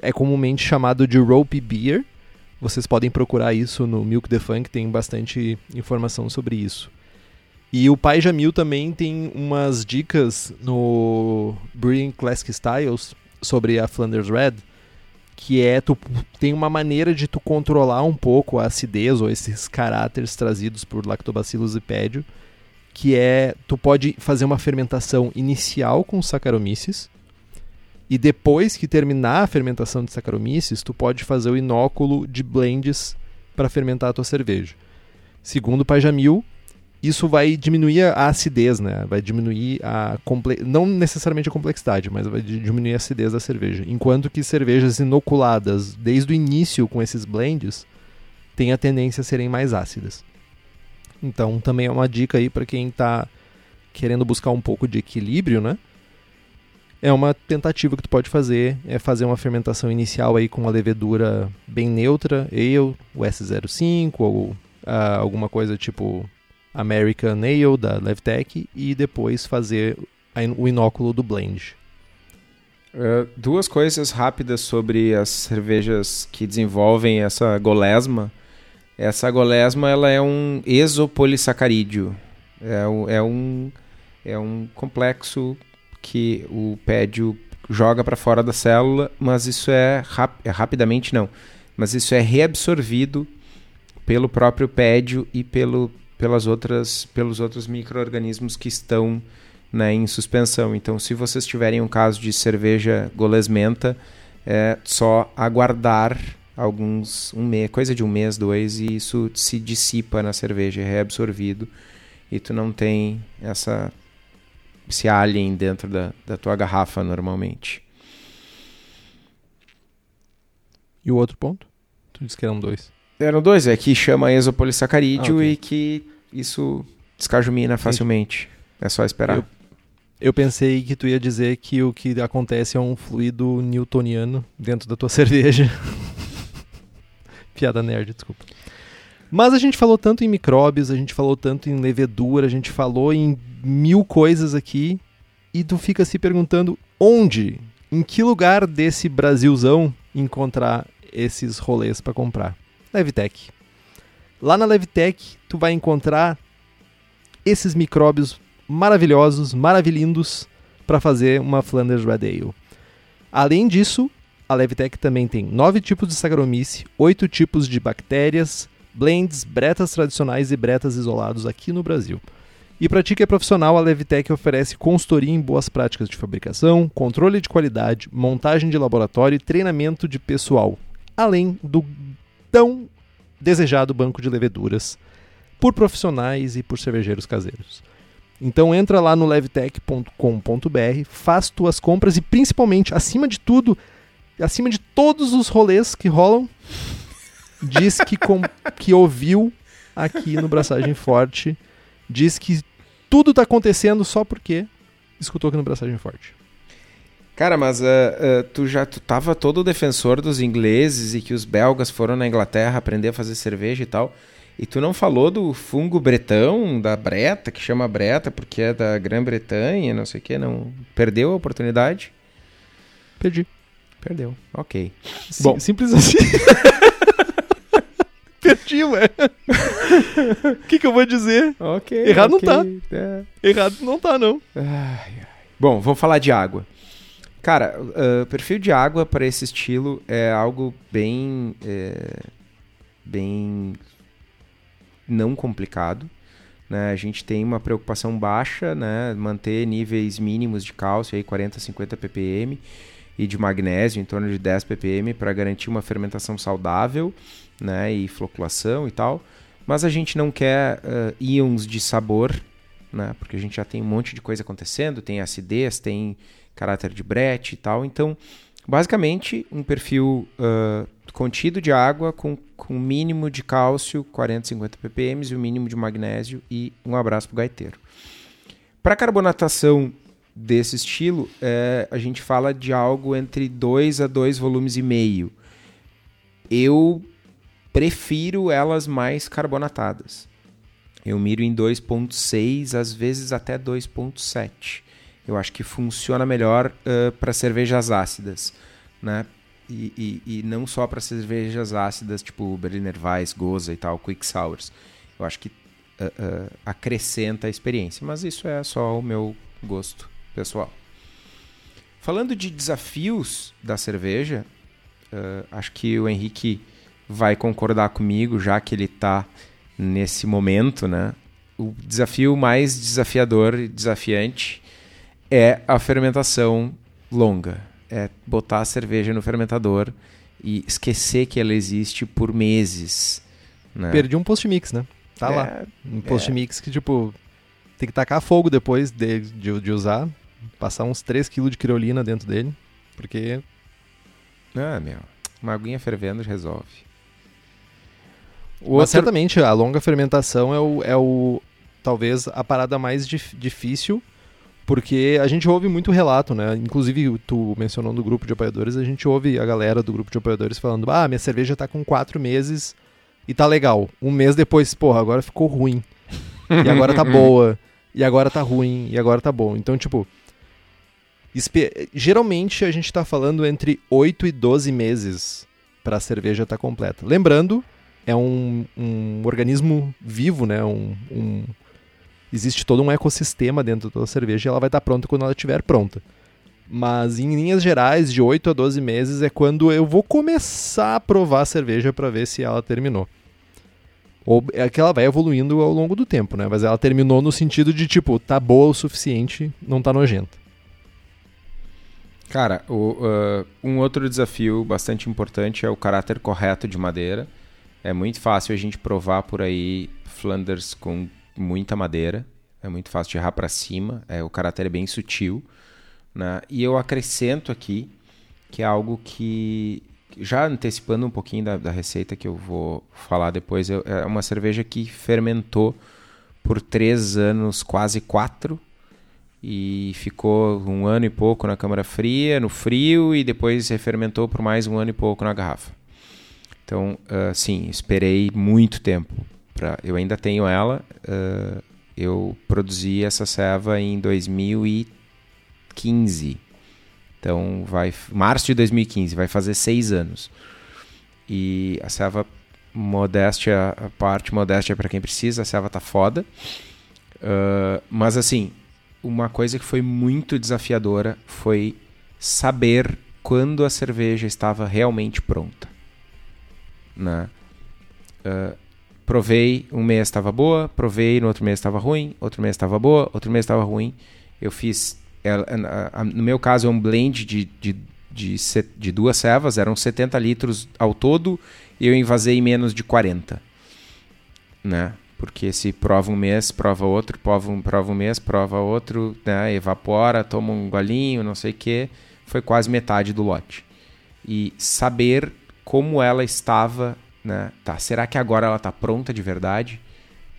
é comumente chamado de rope beer vocês podem procurar isso no Milk the Funk, tem bastante informação sobre isso. E o Pai Jamil também tem umas dicas no Brewing Classic Styles sobre a Flanders Red, que é tu tem uma maneira de tu controlar um pouco a acidez ou esses caráteres trazidos por Lactobacillus e pédio, que é tu pode fazer uma fermentação inicial com Saccharomyces e depois que terminar a fermentação de Saccharomyces, tu pode fazer o inóculo de blends para fermentar a tua cerveja. Segundo Pajamil, isso vai diminuir a acidez, né? Vai diminuir a comple... não necessariamente a complexidade, mas vai diminuir a acidez da cerveja. Enquanto que cervejas inoculadas desde o início com esses blends têm a tendência a serem mais ácidas. Então, também é uma dica aí para quem está querendo buscar um pouco de equilíbrio, né? é uma tentativa que tu pode fazer, é fazer uma fermentação inicial aí com uma levedura bem neutra, ale, o S05 ou uh, alguma coisa tipo American Ale da Levtech e depois fazer o inóculo do blend. Uh, duas coisas rápidas sobre as cervejas que desenvolvem essa golesma. Essa golesma ela é um exopolissacarídeo. É um, é um, é um complexo que o pédio joga para fora da célula, mas isso é, rap é rapidamente não, mas isso é reabsorvido pelo próprio pédio e pelo, pelas outras, pelos outros micro-organismos que estão né, em suspensão. Então, se vocês tiverem um caso de cerveja golesmenta, é só aguardar alguns um mês, coisa de um mês, dois, e isso se dissipa na cerveja, é reabsorvido e tu não tem essa esse alien dentro da, da tua garrafa normalmente. E o outro ponto? Tu disse que eram dois. Eram dois, é que chama exopolissacarídeo ah, okay. e que isso descajumina facilmente. É só esperar. Eu, eu pensei que tu ia dizer que o que acontece é um fluido newtoniano dentro da tua cerveja. Piada nerd, desculpa. Mas a gente falou tanto em micróbios, a gente falou tanto em levedura, a gente falou em mil coisas aqui e tu fica se perguntando onde, em que lugar desse Brasilzão encontrar esses rolês para comprar. Levtech. Lá na Levtech tu vai encontrar esses micróbios maravilhosos, maravilhindos para fazer uma Flanders Red Ale. Além disso, a Levtech também tem nove tipos de Saccharomyces, oito tipos de bactérias, blends, bretas tradicionais e bretas isolados aqui no Brasil. E para ti que é profissional, a Levitec oferece consultoria em boas práticas de fabricação, controle de qualidade, montagem de laboratório e treinamento de pessoal, além do tão desejado banco de leveduras por profissionais e por cervejeiros caseiros. Então entra lá no levtech.com.br, faz tuas compras e principalmente, acima de tudo, acima de todos os rolês que rolam, diz que, com, que ouviu aqui no Braçagem Forte, diz que tudo está acontecendo só porque escutou aqui no Braçagem Forte. Cara, mas uh, uh, tu já tu tava todo defensor dos ingleses e que os belgas foram na Inglaterra aprender a fazer cerveja e tal. E tu não falou do fungo bretão, da breta, que chama breta porque é da Grã-Bretanha, não sei o que, não perdeu a oportunidade? Perdi. Perdeu. OK. Sim, Bom, simples assim. Perdi, ué. O que, que eu vou dizer? Ok. Errado okay. não tá. É. Errado não tá, não. Ai, ai. Bom, vamos falar de água. Cara, uh, perfil de água para esse estilo é algo bem. É, bem. não complicado. Né? A gente tem uma preocupação baixa, né? manter níveis mínimos de cálcio, aí 40, 50 ppm, e de magnésio em torno de 10 ppm para garantir uma fermentação saudável né, e floculação e tal. Mas a gente não quer uh, íons de sabor, né, porque a gente já tem um monte de coisa acontecendo, tem acidez, tem caráter de brete e tal. Então, basicamente, um perfil uh, contido de água com, com mínimo de cálcio, 40, 50 ppm, e o mínimo de magnésio e um abraço para o gaiteiro. Para carbonatação desse estilo, é, a gente fala de algo entre 2 a 2 volumes e meio. Eu prefiro elas mais carbonatadas. Eu miro em 2.6, às vezes até 2.7. Eu acho que funciona melhor uh, para cervejas ácidas, né? E, e, e não só para cervejas ácidas, tipo Berliner Weiss, Goza e tal, Quick Sours. Eu acho que uh, uh, acrescenta a experiência, mas isso é só o meu gosto pessoal. Falando de desafios da cerveja, acho que o Henrique vai concordar comigo, já que ele está nesse momento, né? O desafio mais desafiador e desafiante é a fermentação longa. É botar a cerveja no fermentador e esquecer que ela existe por meses. Né? Perdi um post-mix, né? Tá é, lá. Um post-mix é. que, tipo, tem que tacar fogo depois de, de, de usar. Passar uns 3 kg de criolina dentro dele. Porque. Ah, meu. Uma aguinha fervendo resolve. Mas certamente a longa fermentação é o, é o talvez a parada mais dif difícil, porque a gente ouve muito relato, né? Inclusive, tu mencionou no grupo de apoiadores, a gente ouve a galera do grupo de apoiadores falando: ah, minha cerveja tá com quatro meses e tá legal. Um mês depois, porra, agora ficou ruim. e agora tá boa, e agora tá ruim, e agora tá bom. Então, tipo, geralmente a gente tá falando entre 8 e 12 meses pra cerveja estar tá completa. Lembrando, é um, um organismo vivo, né? Um, um- Existe todo um ecossistema dentro da cerveja e ela vai estar pronta quando ela estiver pronta. Mas em linhas gerais, de 8 a 12 meses é quando eu vou começar a provar a cerveja para ver se ela terminou. Ou é que ela vai evoluindo ao longo do tempo, né? Mas ela terminou no sentido de, tipo, tá boa o suficiente, não tá nojenta. Cara, o, uh, um outro desafio bastante importante é o caráter correto de madeira. É muito fácil a gente provar por aí Flanders com muita madeira. É muito fácil de errar para cima. É, o caráter é bem sutil. Né? E eu acrescento aqui que é algo que, já antecipando um pouquinho da, da receita que eu vou falar depois, eu- é uma cerveja que fermentou por três anos, quase quatro, e ficou um ano e pouco na câmara fria, no frio, e depois refermentou por mais um ano e pouco na garrafa. Então, ah, sim, esperei muito tempo. Pra, eu ainda tenho ela. ah, eu produzi essa ceva em 2015. Então, vai março de 2015, vai fazer seis anos. E a ceva, modéstia à parte, modéstia para quem precisa, a ceva tá foda. Ah, mas assim, uma coisa que foi muito desafiadora foi saber quando a cerveja estava realmente pronta. Né? Ah, provei, um mês estava boa, provei, no outro mês estava ruim, outro mês estava boa, outro mês estava ruim. Eu fiz, no meu caso é um blend de, de, de, de duas cevas, eram 70 litros ao todo, e eu invasei menos de 40. Né? Porque se prova um mês, prova outro, prova um, prova um mês, prova outro, né? evapora, toma um golinho, não sei o que. Foi quase metade do lote. E saber como ela estava, né? Tá, será que agora ela está pronta de verdade?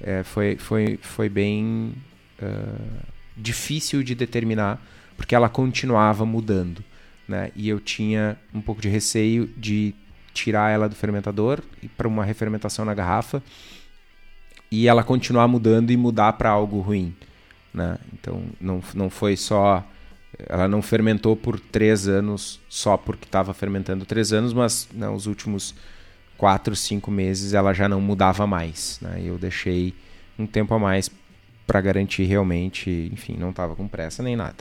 É, foi, foi, foi bem ah, difícil de determinar, porque ela continuava mudando. Né? E eu tinha um pouco de receio de tirar ela do fermentador para uma refermentação na garrafa e ela continuar mudando e mudar para algo ruim. Né? Então não, não foi só. Ela não fermentou por três anos só porque estava fermentando três anos, mas nos últimos quatro, cinco meses ela já não mudava mais. Né? Eu deixei um tempo a mais para garantir realmente, enfim, não estava com pressa nem nada.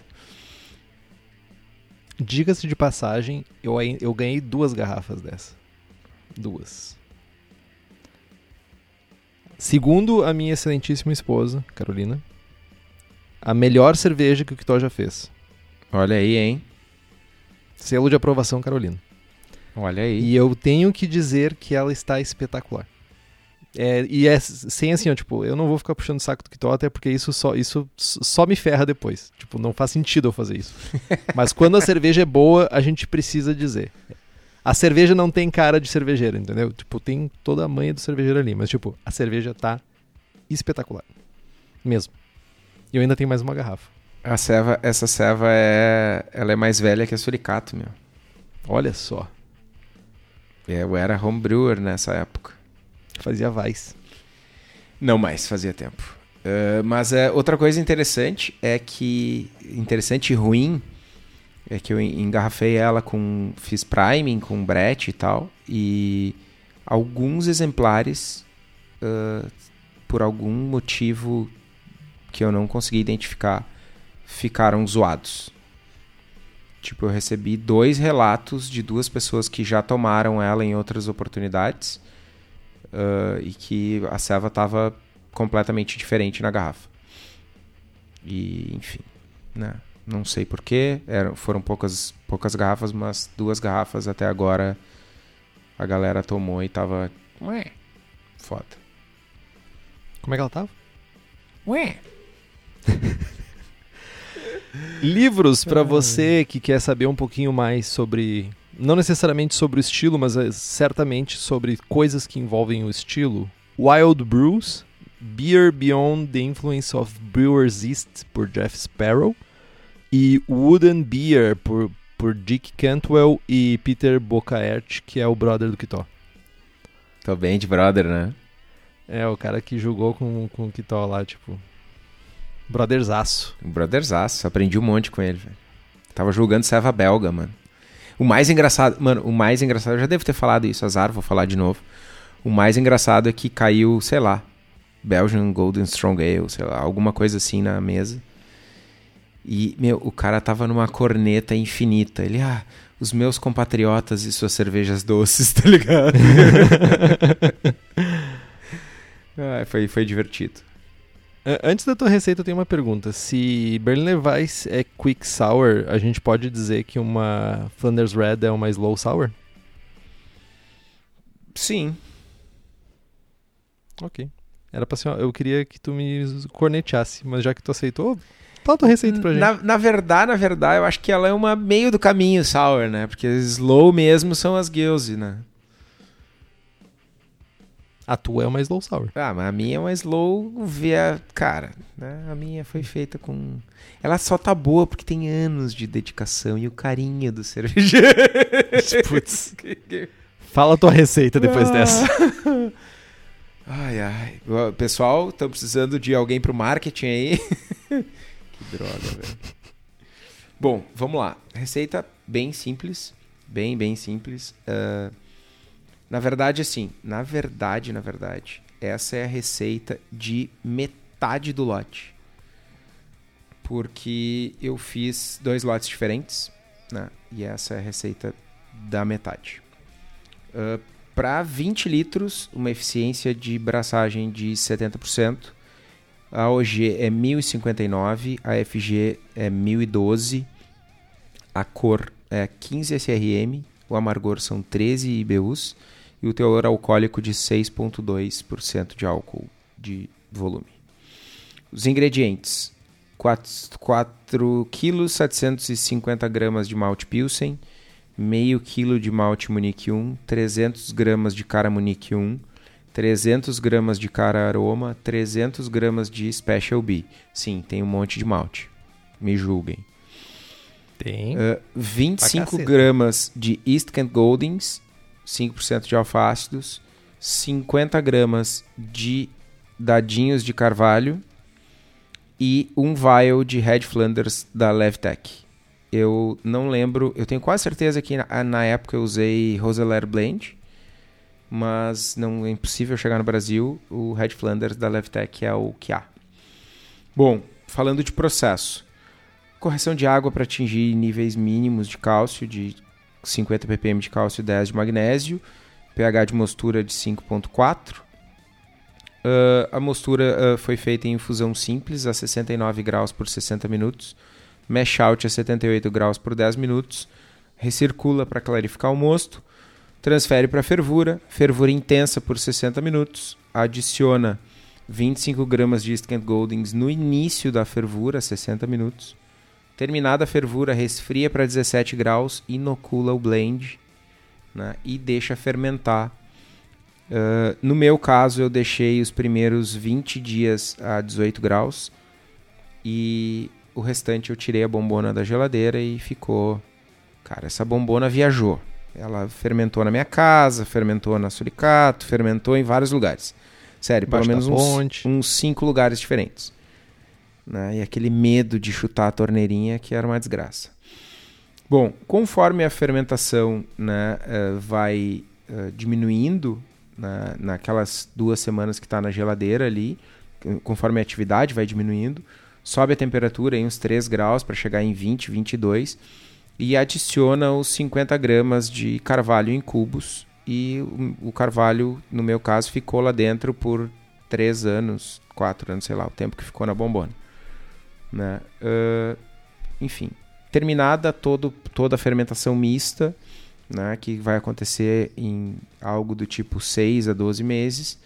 Diga-se de passagem, eu, eu ganhei duas garrafas dessa. Duas. Segundo a minha excelentíssima esposa, Carolina, a melhor cerveja que o Kitó já fez. Olha aí, hein? Selo de aprovação, Carolina. Olha aí. E eu tenho que dizer que ela está espetacular. É, e é sem assim, ó, tipo, eu não vou ficar puxando o saco do Kitó, até porque isso só, isso só me ferra depois. Tipo, não faz sentido eu fazer isso. Mas quando a cerveja é boa, a gente precisa dizer. A cerveja não tem cara de cervejeira, entendeu? Tipo, tem toda a manha do cervejeiro ali, mas tipo, a cerveja tá espetacular. Mesmo. E eu ainda tenho mais uma garrafa. A ceva, essa ceva é, ela é mais velha que a Suricato, meu. Olha só, Eu era homebrewer nessa época. fazia Vice. Não mais, fazia tempo. Eh, mas é, outra coisa interessante é que. Interessante e ruim é que eu en- engarrafei ela com. Fiz priming com brete e tal. E alguns exemplares, eh, por algum motivo que eu não consegui identificar, ficaram zoados. Tipo, eu recebi dois relatos de duas pessoas que já tomaram ela em outras oportunidades ah, e que a ceva estava completamente diferente na garrafa. E, enfim, né? Não sei porquê, eram, foram poucas, poucas garrafas, mas duas garrafas até agora a galera tomou e tava. Ué, foda. Como é que ela tava? Ué. Livros para você que quer saber um pouquinho mais sobre, não necessariamente sobre o estilo, mas eh, certamente sobre coisas que envolvem o estilo. Wild Brews, Beer Beyond the Influence of Brewers Yeast por Jeff Sparrow e Wooden Beer por, por Dick Cantwell e Peter Bocaert, que é o brother do Kitó. Tô bem de brother, né? É, o cara que jogou com, com o Kitó lá, tipo. Brotherzaço. Brotherzaço. Aprendi um monte com ele, velho. Tava jogando serva belga, mano. O mais engraçado, mano, o mais engraçado, eu já devo ter falado isso, azar, vou falar de novo. O mais engraçado é que caiu, sei lá, Belgian Golden Strong Ale, sei lá, alguma coisa assim na mesa. E, meu, o cara tava numa corneta infinita. Ele, ah, os meus compatriotas e suas cervejas doces, tá ligado? ah, foi, foi divertido. Antes da tua receita, eu tenho uma pergunta. Se Berliner Weiss é quick sour, a gente pode dizer que uma Flanders Red é uma slow sour? Sim. Ok. Era pra ser, eu queria que tu me corneteasse, mas já que tu aceitou, fala tua receita pra gente. Na, na verdade, na verdade, eu acho que ela é uma meio do caminho sour, né? Porque slow mesmo são as Gilze, né? A tua é uma slow sour. Ah, mas a minha é uma slow via. Cara, né? A minha foi feita com. Ela só tá boa porque tem anos de dedicação e o carinho do cervejeiro. Putz. Fala a tua receita depois ah. dessa. Ai, ai. Pessoal, estão precisando de alguém pro marketing aí. que droga, velho. Bom, vamos lá. Receita bem simples. Bem, bem simples. Uh, na verdade, assim, na verdade, na verdade, essa é a receita de metade do lote. Porque eu fiz dois lotes diferentes, né? E essa é a receita da metade. Uh, Para 20 litros, uma eficiência de braçagem de 70%. A OG é 1059, a FG é 1012, a cor é 15 SRM, o amargor são 13 IBUs e o teor alcoólico de 6,2% de álcool de volume. Os ingredientes: 4 kg 750 gramas de malte Pilsen, meio quilo de malte Munique 1, 300 gramas de cara Munique 1, 300 gramas de cara aroma, 300 gramas de Special B. Sim, tem um monte de malte. Me julguem. Tem. Uh, 25 gramas de East Kent Goldings, 5% de alfácidos, 50 gramas de dadinhos de carvalho e um vial de Red Flanders da Levtech. Eu não lembro, eu tenho quase certeza que na, na época eu usei Rosellaire Blend, mas não é impossível chegar no Brasil. O Red Flanders da Levtech é o que há. Bom, falando de processo. Correção de água para atingir níveis mínimos de cálcio de 50 ppm de cálcio e 10 de magnésio, pH de mostura de 5.4. Uh, a mostura uh, foi feita em infusão simples a 69 graus por 60 minutos, mesh out a 78 graus por 10 minutos, recircula para clarificar o mosto, transfere para fervura, fervura intensa por 60 minutos, adiciona 25 gramas de Instant Goldings no início da fervura, 60 minutos, Terminada a fervura, resfria para 17 graus, inocula o blend né, e deixa fermentar. Uh, no meu caso, eu deixei os primeiros 20 dias a 18 graus e o restante eu tirei a bombona da geladeira e ficou. Cara, essa bombona viajou. Ela fermentou na minha casa, fermentou na Suricato, fermentou em vários lugares. Sério, pelo menos uns, uns cinco lugares diferentes né? e aquele medo de chutar a torneirinha que era uma desgraça. Bom, conforme a fermentação né, uh, vai uh, diminuindo né, naquelas duas semanas que está na geladeira ali, conforme a atividade vai diminuindo, sobe a temperatura em uns 3 graus para chegar em 20, 22 e adiciona os 50 gramas de carvalho em cubos e o, o carvalho, no meu caso, ficou lá dentro por 3 anos, 4 anos, sei lá, o tempo que ficou na bombona. Né? Uh, enfim, terminada todo, toda a fermentação mista, né, que vai acontecer em algo do tipo 6 a 12 meses,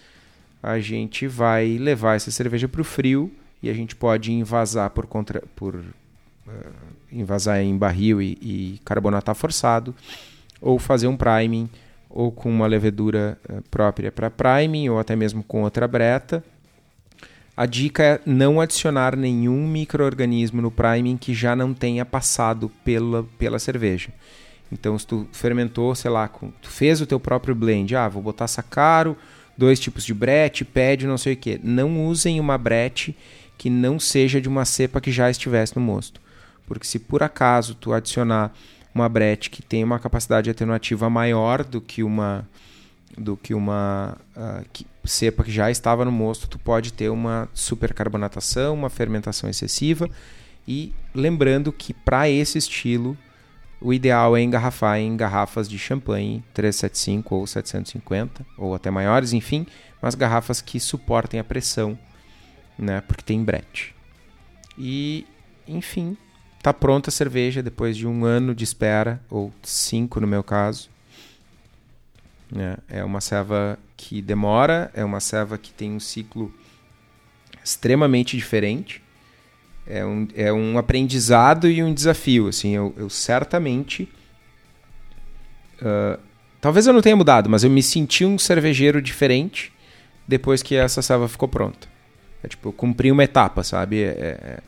a gente vai levar essa cerveja para o frio e a gente pode invasar por contra por uh, invasar em barril e, e, carbonatar forçado ou fazer um priming ou com uma levedura uh, própria para priming ou até mesmo com outra breta a dica é não adicionar nenhum microorganismo no priming que já não tenha passado pela, pela cerveja. Então, se tu fermentou, sei lá, tu fez o teu próprio blend, ah, vou botar sacaro dois tipos de brete, pede, não sei o que. Não usem uma brete que não seja de uma cepa que já estivesse no mosto. Porque se por acaso tu adicionar uma brete que tem uma capacidade atenuativa maior do que uma do que uma uh, que, cepa que já estava no mosto, tu pode ter uma supercarbonatação, uma fermentação excessiva. E lembrando que para esse estilo, o ideal é engarrafar em garrafas de champanhe 375 ou 750 ou até maiores, enfim, mas garrafas que suportem a pressão, né, porque tem brete. E, enfim, tá pronta a cerveja depois de um ano de espera ou cinco no meu caso. É, é uma ceva que demora, é uma ceva que tem um ciclo extremamente diferente. É um, é um aprendizado e um desafio. Assim, eu, eu certamente. Uh, talvez eu não tenha mudado, mas eu me senti um cervejeiro diferente depois que essa ceva ficou pronta. É, tipo, eu cumpri uma etapa, sabe? É, é,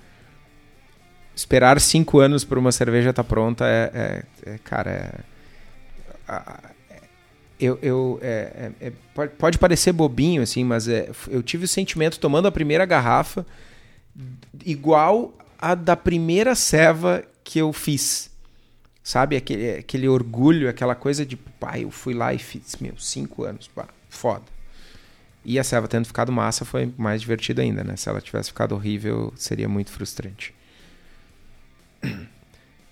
esperar cinco anos para uma cerveja estar tá pronta é, é, é cara, é, eu, eu é, é, é, pode, pode, parecer bobinho, assim, mas é, eu tive o sentimento tomando a primeira garrafa igual a da primeira ceva que eu fiz. Sabe? Aquele, aquele orgulho, aquela coisa de, pai, eu fui lá e fiz, meu, cinco anos, pá, foda. E a ceva tendo ficado massa foi mais divertido ainda, né? Se ela tivesse ficado horrível, seria muito frustrante.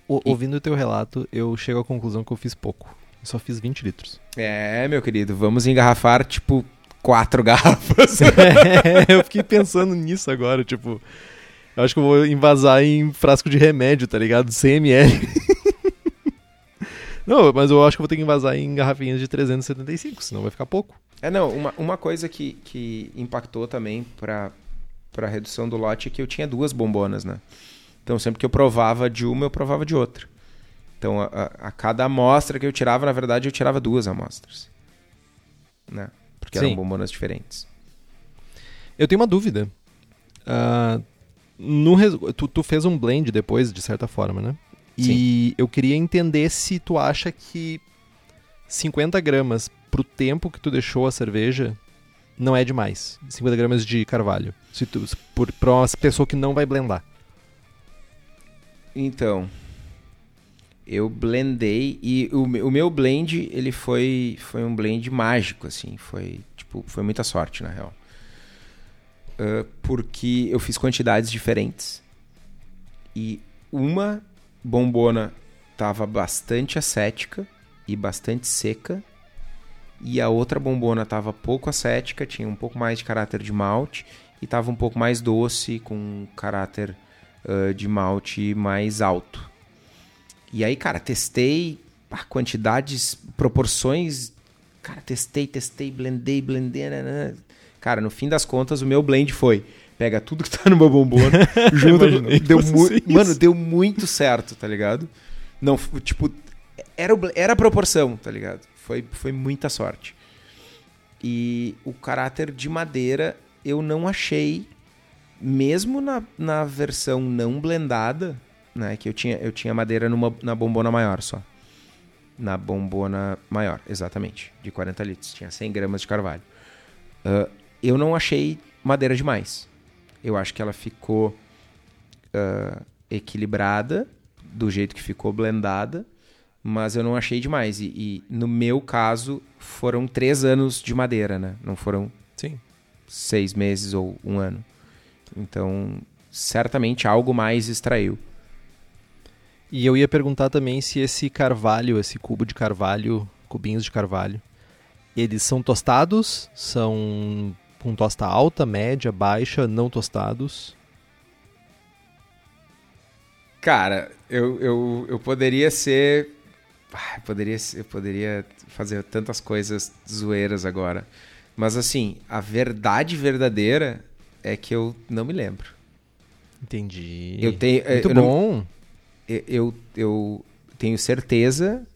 O, e... Ouvindo o teu relato, eu chego à conclusão que eu fiz pouco. Eu só fiz 20 litros. É, meu querido, vamos engarrafar, tipo, quatro garrafas. é, eu fiquei pensando nisso agora, tipo. Eu acho que eu vou invasar em frasco de remédio, tá ligado? 100 ml. não, mas eu acho que vou ter que invasar em garrafinhas de 375, senão vai ficar pouco. É, não, uma, uma coisa que, que impactou também pra, pra redução do lote é que eu tinha duas bombonas, né? Então sempre que eu provava de uma, eu provava de outra. Então, a, a, cada amostra que eu tirava, na verdade, eu tirava duas amostras. Né? Porque Sim. eram bombonas diferentes. Eu tenho uma dúvida. Uh, no, tu, tu, fez um blend depois, de certa forma, né? Sim. E eu queria entender se tu acha que 50 gramas pro tempo que tu deixou a cerveja não é demais. 50 gramas de carvalho. Se tu, por, pra uma pessoa que não vai blendar. Então, eu blendei e o, o meu blend ele foi foi um blend mágico assim foi tipo foi muita sorte na real. Uh, porque eu fiz quantidades diferentes e uma bombona tava bastante acética e bastante seca e a outra bombona tava pouco acética tinha um pouco mais de caráter de malte e tava um pouco mais doce com caráter uh, de malte mais alto e aí, cara, testei a quantidades, proporções. Cara, testei, testei, blendei, blendei. Né, né. Cara, no fim das contas, o meu blend foi. Pega tudo que tá numa bombona, junta. deu Mano, deu muito certo, tá ligado? Não, tipo, era, era a proporção, tá ligado? Foi, foi muita sorte. E o caráter de madeira eu não achei, mesmo na, na versão não blendada, né? Que eu tinha, eu tinha madeira numa, na bombona maior só. Na bombona maior, exatamente, de 40 litros. Tinha 100 gramas de carvalho. Uh, eu não achei madeira demais. Eu acho que ela ficou uh, equilibrada do jeito que ficou blendada, mas eu não achei demais. E, e, no meu caso, foram três anos de madeira, né? Não foram Sim. seis meses ou um ano. Então, certamente algo mais extraiu. E eu ia perguntar também se esse carvalho, esse cubo de carvalho, cubinhos de carvalho, eles são tostados? São com tosta alta, média, baixa, não tostados? Cara, eu, eu, eu poderia ser. Eu poderia, eu poderia fazer tantas coisas zoeiras agora. Mas assim, a verdade verdadeira é que eu não me lembro. Entendi. Eu tenho. Muito eu bom. Não, eu, eu tenho certeza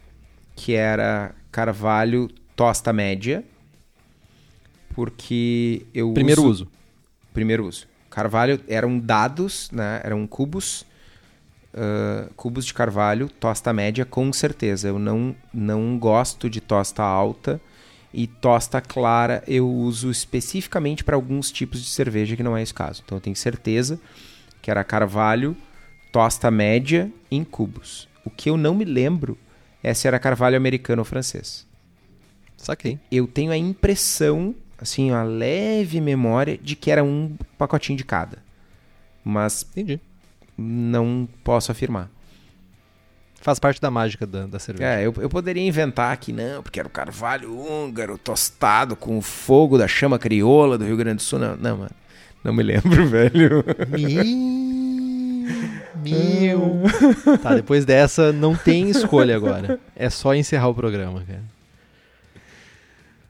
que era carvalho tosta média, porque eu primeiro uso, uso. primeiro uso. Carvalho eram dados, né? Eram cubos, uh, cubos de carvalho tosta média com certeza. Eu não não gosto de tosta alta E tosta clara eu uso especificamente para alguns tipos de cerveja que não é esse caso. Então eu tenho certeza que era carvalho, tosta média em cubos. O que eu não me lembro é se era carvalho americano ou francês. Saquei. Eu tenho a impressão, assim, uma leve memória de que era um pacotinho de cada. Mas Entendi. não posso afirmar. Faz parte da mágica da, da cerveja. É, eu, eu poderia inventar que não, porque era o carvalho húngaro tostado com o fogo da chama crioula do Rio Grande do Sul. Não, não mano. Não me lembro, velho. Meu. tá, depois dessa, não tem escolha agora. É só encerrar o programa, cara.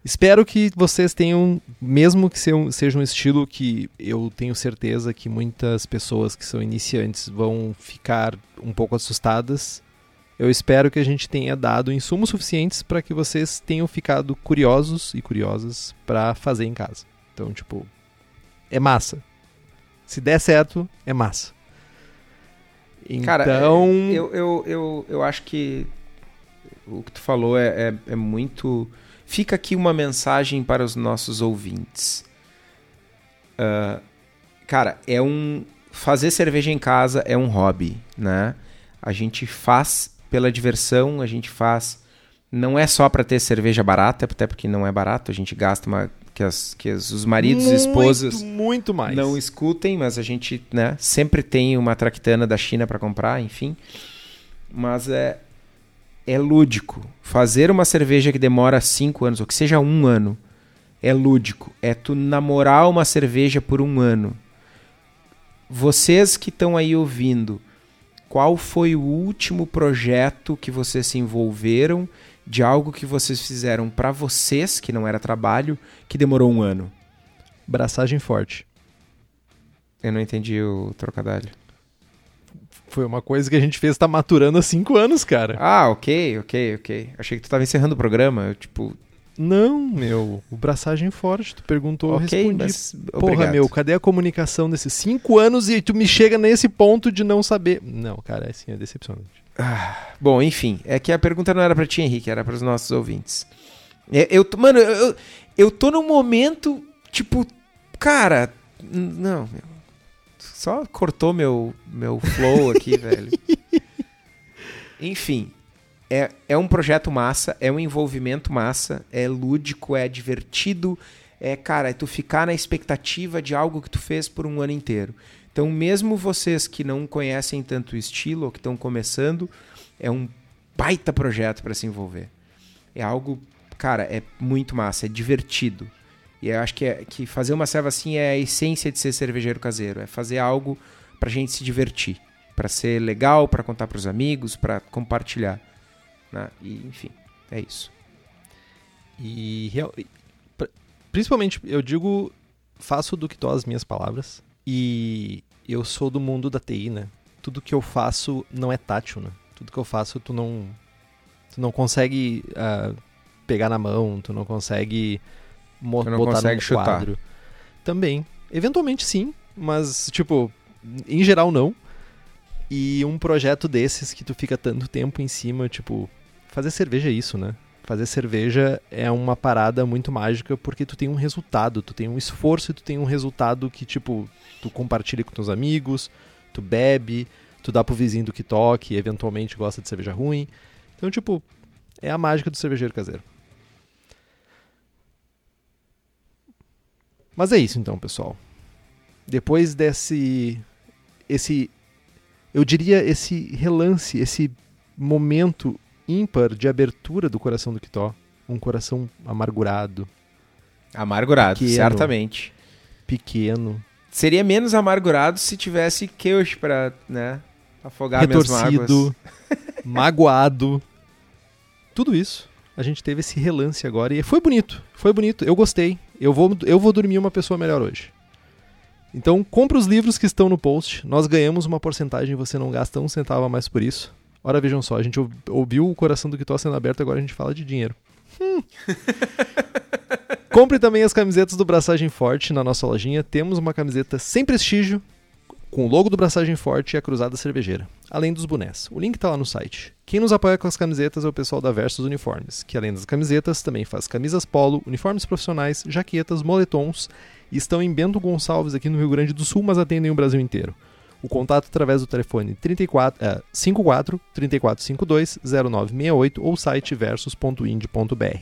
Espero que vocês tenham, mesmo que seja um estilo que eu tenho certeza que muitas pessoas que são iniciantes vão ficar um pouco assustadas. Eu espero que a gente tenha dado insumos suficientes para que vocês tenham ficado curiosos e curiosas para fazer em casa. Então, tipo, é massa. Se der certo, é massa. Então, Cara, eu, eu, eu, eu acho que o que tu falou é, é, é muito. Fica aqui uma mensagem para os nossos ouvintes. Uh, cara, é um. Fazer cerveja em casa é um hobby, né? A gente faz pela diversão, a gente faz. Não é só para ter cerveja barata, até porque não é barato, a gente gasta uma. Que, as, que as, os maridos muito, e esposas muito mais. não escutem, mas a gente né, sempre tem uma tractana da China para comprar, enfim. Mas é, é lúdico. Fazer uma cerveja que demora cinco anos, ou que seja um ano, é lúdico. É tu namorar uma cerveja por um ano. Vocês que estão aí ouvindo, qual foi o último projeto que vocês se envolveram de algo que vocês fizeram para vocês, que não era trabalho, que demorou um ano? Braçagem forte. Eu não entendi o trocadilho. Foi uma coisa que a gente fez, tá maturando há cinco anos, cara. Ah, ok, ok, ok. Achei que tu tava encerrando o programa. Eu, tipo. Não, meu. O braçagem forte. Tu perguntou, eu Ok, respondi. mas. Porra, obrigado. meu, cadê a comunicação desses cinco anos e tu me chega nesse ponto de não saber? Não, cara, é assim, é decepcionante. Bom, enfim. É que a pergunta não era pra ti, Henrique, era pros nossos ouvintes. É, Eu, mano, eu, eu, tô num momento, tipo. Cara. Não. Só cortou meu, meu flow aqui, velho. Enfim. É, é um projeto massa, é um envolvimento massa, é lúdico, é divertido. É, cara, é tu ficar na expectativa de algo que tu fez por um ano inteiro. Então, mesmo vocês que não conhecem tanto o estilo ou que estão começando, é um baita projeto para se envolver. É algo, cara, é muito massa, é divertido. E eu acho que, é, que fazer uma serva assim é a essência de ser cervejeiro caseiro. É fazer algo pra gente se divertir. Pra ser legal, pra contar pros amigos, pra compartilhar. né? E, enfim, é isso. E real- pr- principalmente, eu digo, faço do que tô as minhas palavras. E eu sou do mundo da TI, né? Tudo que eu faço não é tátil, né? Tudo que eu faço tu não tu não consegue ah, pegar na mão, tu não consegue mo- Tu não botar consegue num chutar. quadro. Também, eventualmente sim, mas tipo, em geral não. E um projeto desses que tu fica tanto tempo em cima, tipo, fazer cerveja é isso, né? Fazer cerveja é uma parada muito mágica porque tu tem um resultado, tu tem um esforço e tu tem um resultado que, tipo, tu compartilha com teus amigos, tu bebe, tu dá pro vizinho do que toque, eventualmente gosta de cerveja ruim. Então, tipo, é a mágica do cervejeiro caseiro. Mas é isso então, pessoal. Depois desse esse eu diria esse relance, esse momento ímpar de abertura do coração do Kitó, um coração amargurado, Amargurado, Pequeno. certamente. pequeno, Seria menos amargurado se tivesse queijo pra, né, afogar minhas mágoas. retorcido, magoado. Tudo isso. A gente teve esse relance agora e foi bonito. Foi bonito. Eu gostei. Eu vou, eu vou dormir uma pessoa melhor hoje. Então, compra os livros que estão no post. Nós ganhamos uma porcentagem, você não gasta um centavo a mais por isso. Ora, vejam só, a gente ou- ouviu o coração do Kitó sendo aberto, agora a gente fala de dinheiro. Hum. Compre também as camisetas do Braçagem Forte na nossa lojinha. Temos uma camiseta sem prestígio, com o logo do Braçagem Forte e a cruzada cervejeira, além dos bonés. O link está lá no site. Quem nos apoia com as camisetas é o pessoal da Versus Uniformes, que além das camisetas também faz camisas polo, uniformes profissionais, jaquetas, moletons e estão em Bento Gonçalves aqui no Rio Grande do Sul, mas atendem o Brasil inteiro. O contato através do telefone 34, é, 54 3452 0968 ou site versus.ind.br.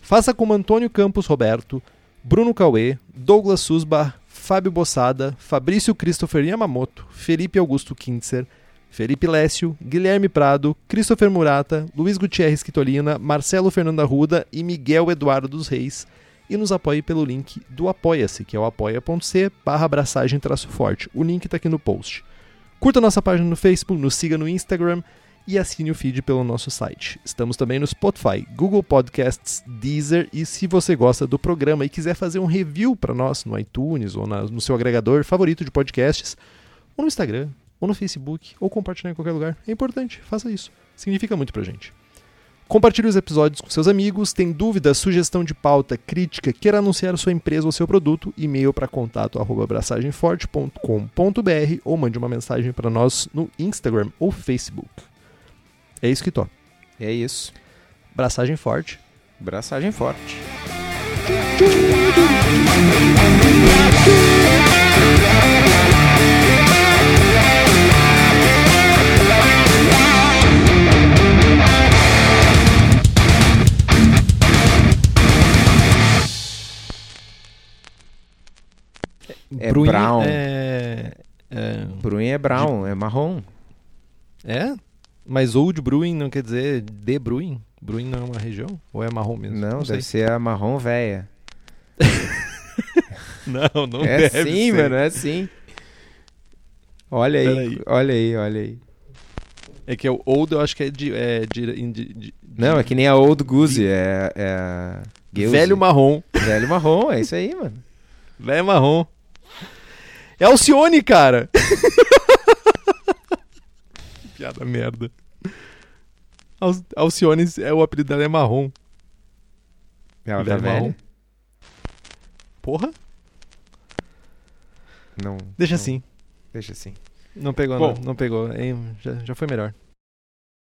Faça como Antônio Campos Roberto, Bruno Cauê, Douglas Susbar, Fábio Bossada, Fabrício Christopher Yamamoto, Felipe Augusto Kintzer, Felipe Lécio, Guilherme Prado, Christopher Murata, Luiz Gutierrez Quitolina, Marcelo Fernando Arruda e Miguel Eduardo dos Reis e nos apoie pelo link do Apoia-se, que é o apoia.c barra abraçagem traço forte. O link está aqui no post. Curta nossa página no Facebook, nos siga no Instagram e assine o feed pelo nosso site. Estamos também no Spotify, Google Podcasts, Deezer e se você gosta do programa e quiser fazer um review para nós no iTunes ou na, no seu agregador favorito de podcasts, ou no Instagram, ou no Facebook, ou compartilhar em qualquer lugar, é importante, faça isso. Significa muito pra gente. Compartilhe os episódios com seus amigos. Tem dúvida, sugestão de pauta, crítica, queira anunciar sua empresa ou seu produto, e-mail para contato abraçagemforte.com.br ou mande uma mensagem para nós no Instagram ou Facebook. É isso que tô. É isso. Braçagem forte. Braçagem forte. É Bruin brown. É... é... Bruin é brown, é marrom. É? Mas Old Bruin não quer dizer de Bruin? Bruin não é uma região? Ou é marrom mesmo? Não, sei. deve ser a marrom véia. Não, não é deve sim, ser. mano, é sim. Olha aí, Peraí. olha aí, olha aí. É que o Old eu acho que é de... É de, de- de- Não, é que nem a Old Goose, é, é. Velho marrom. Velho marrom, é isso aí, mano. Velho marrom. É Alcione, cara! piada merda. Al- Alcione, é, o apelido dela é marrom. Ela tá Velho velha? marrom. Porra? Não. Deixa não, assim. Deixa assim. Não pegou, Bom. não. Não pegou. Já, já foi melhor.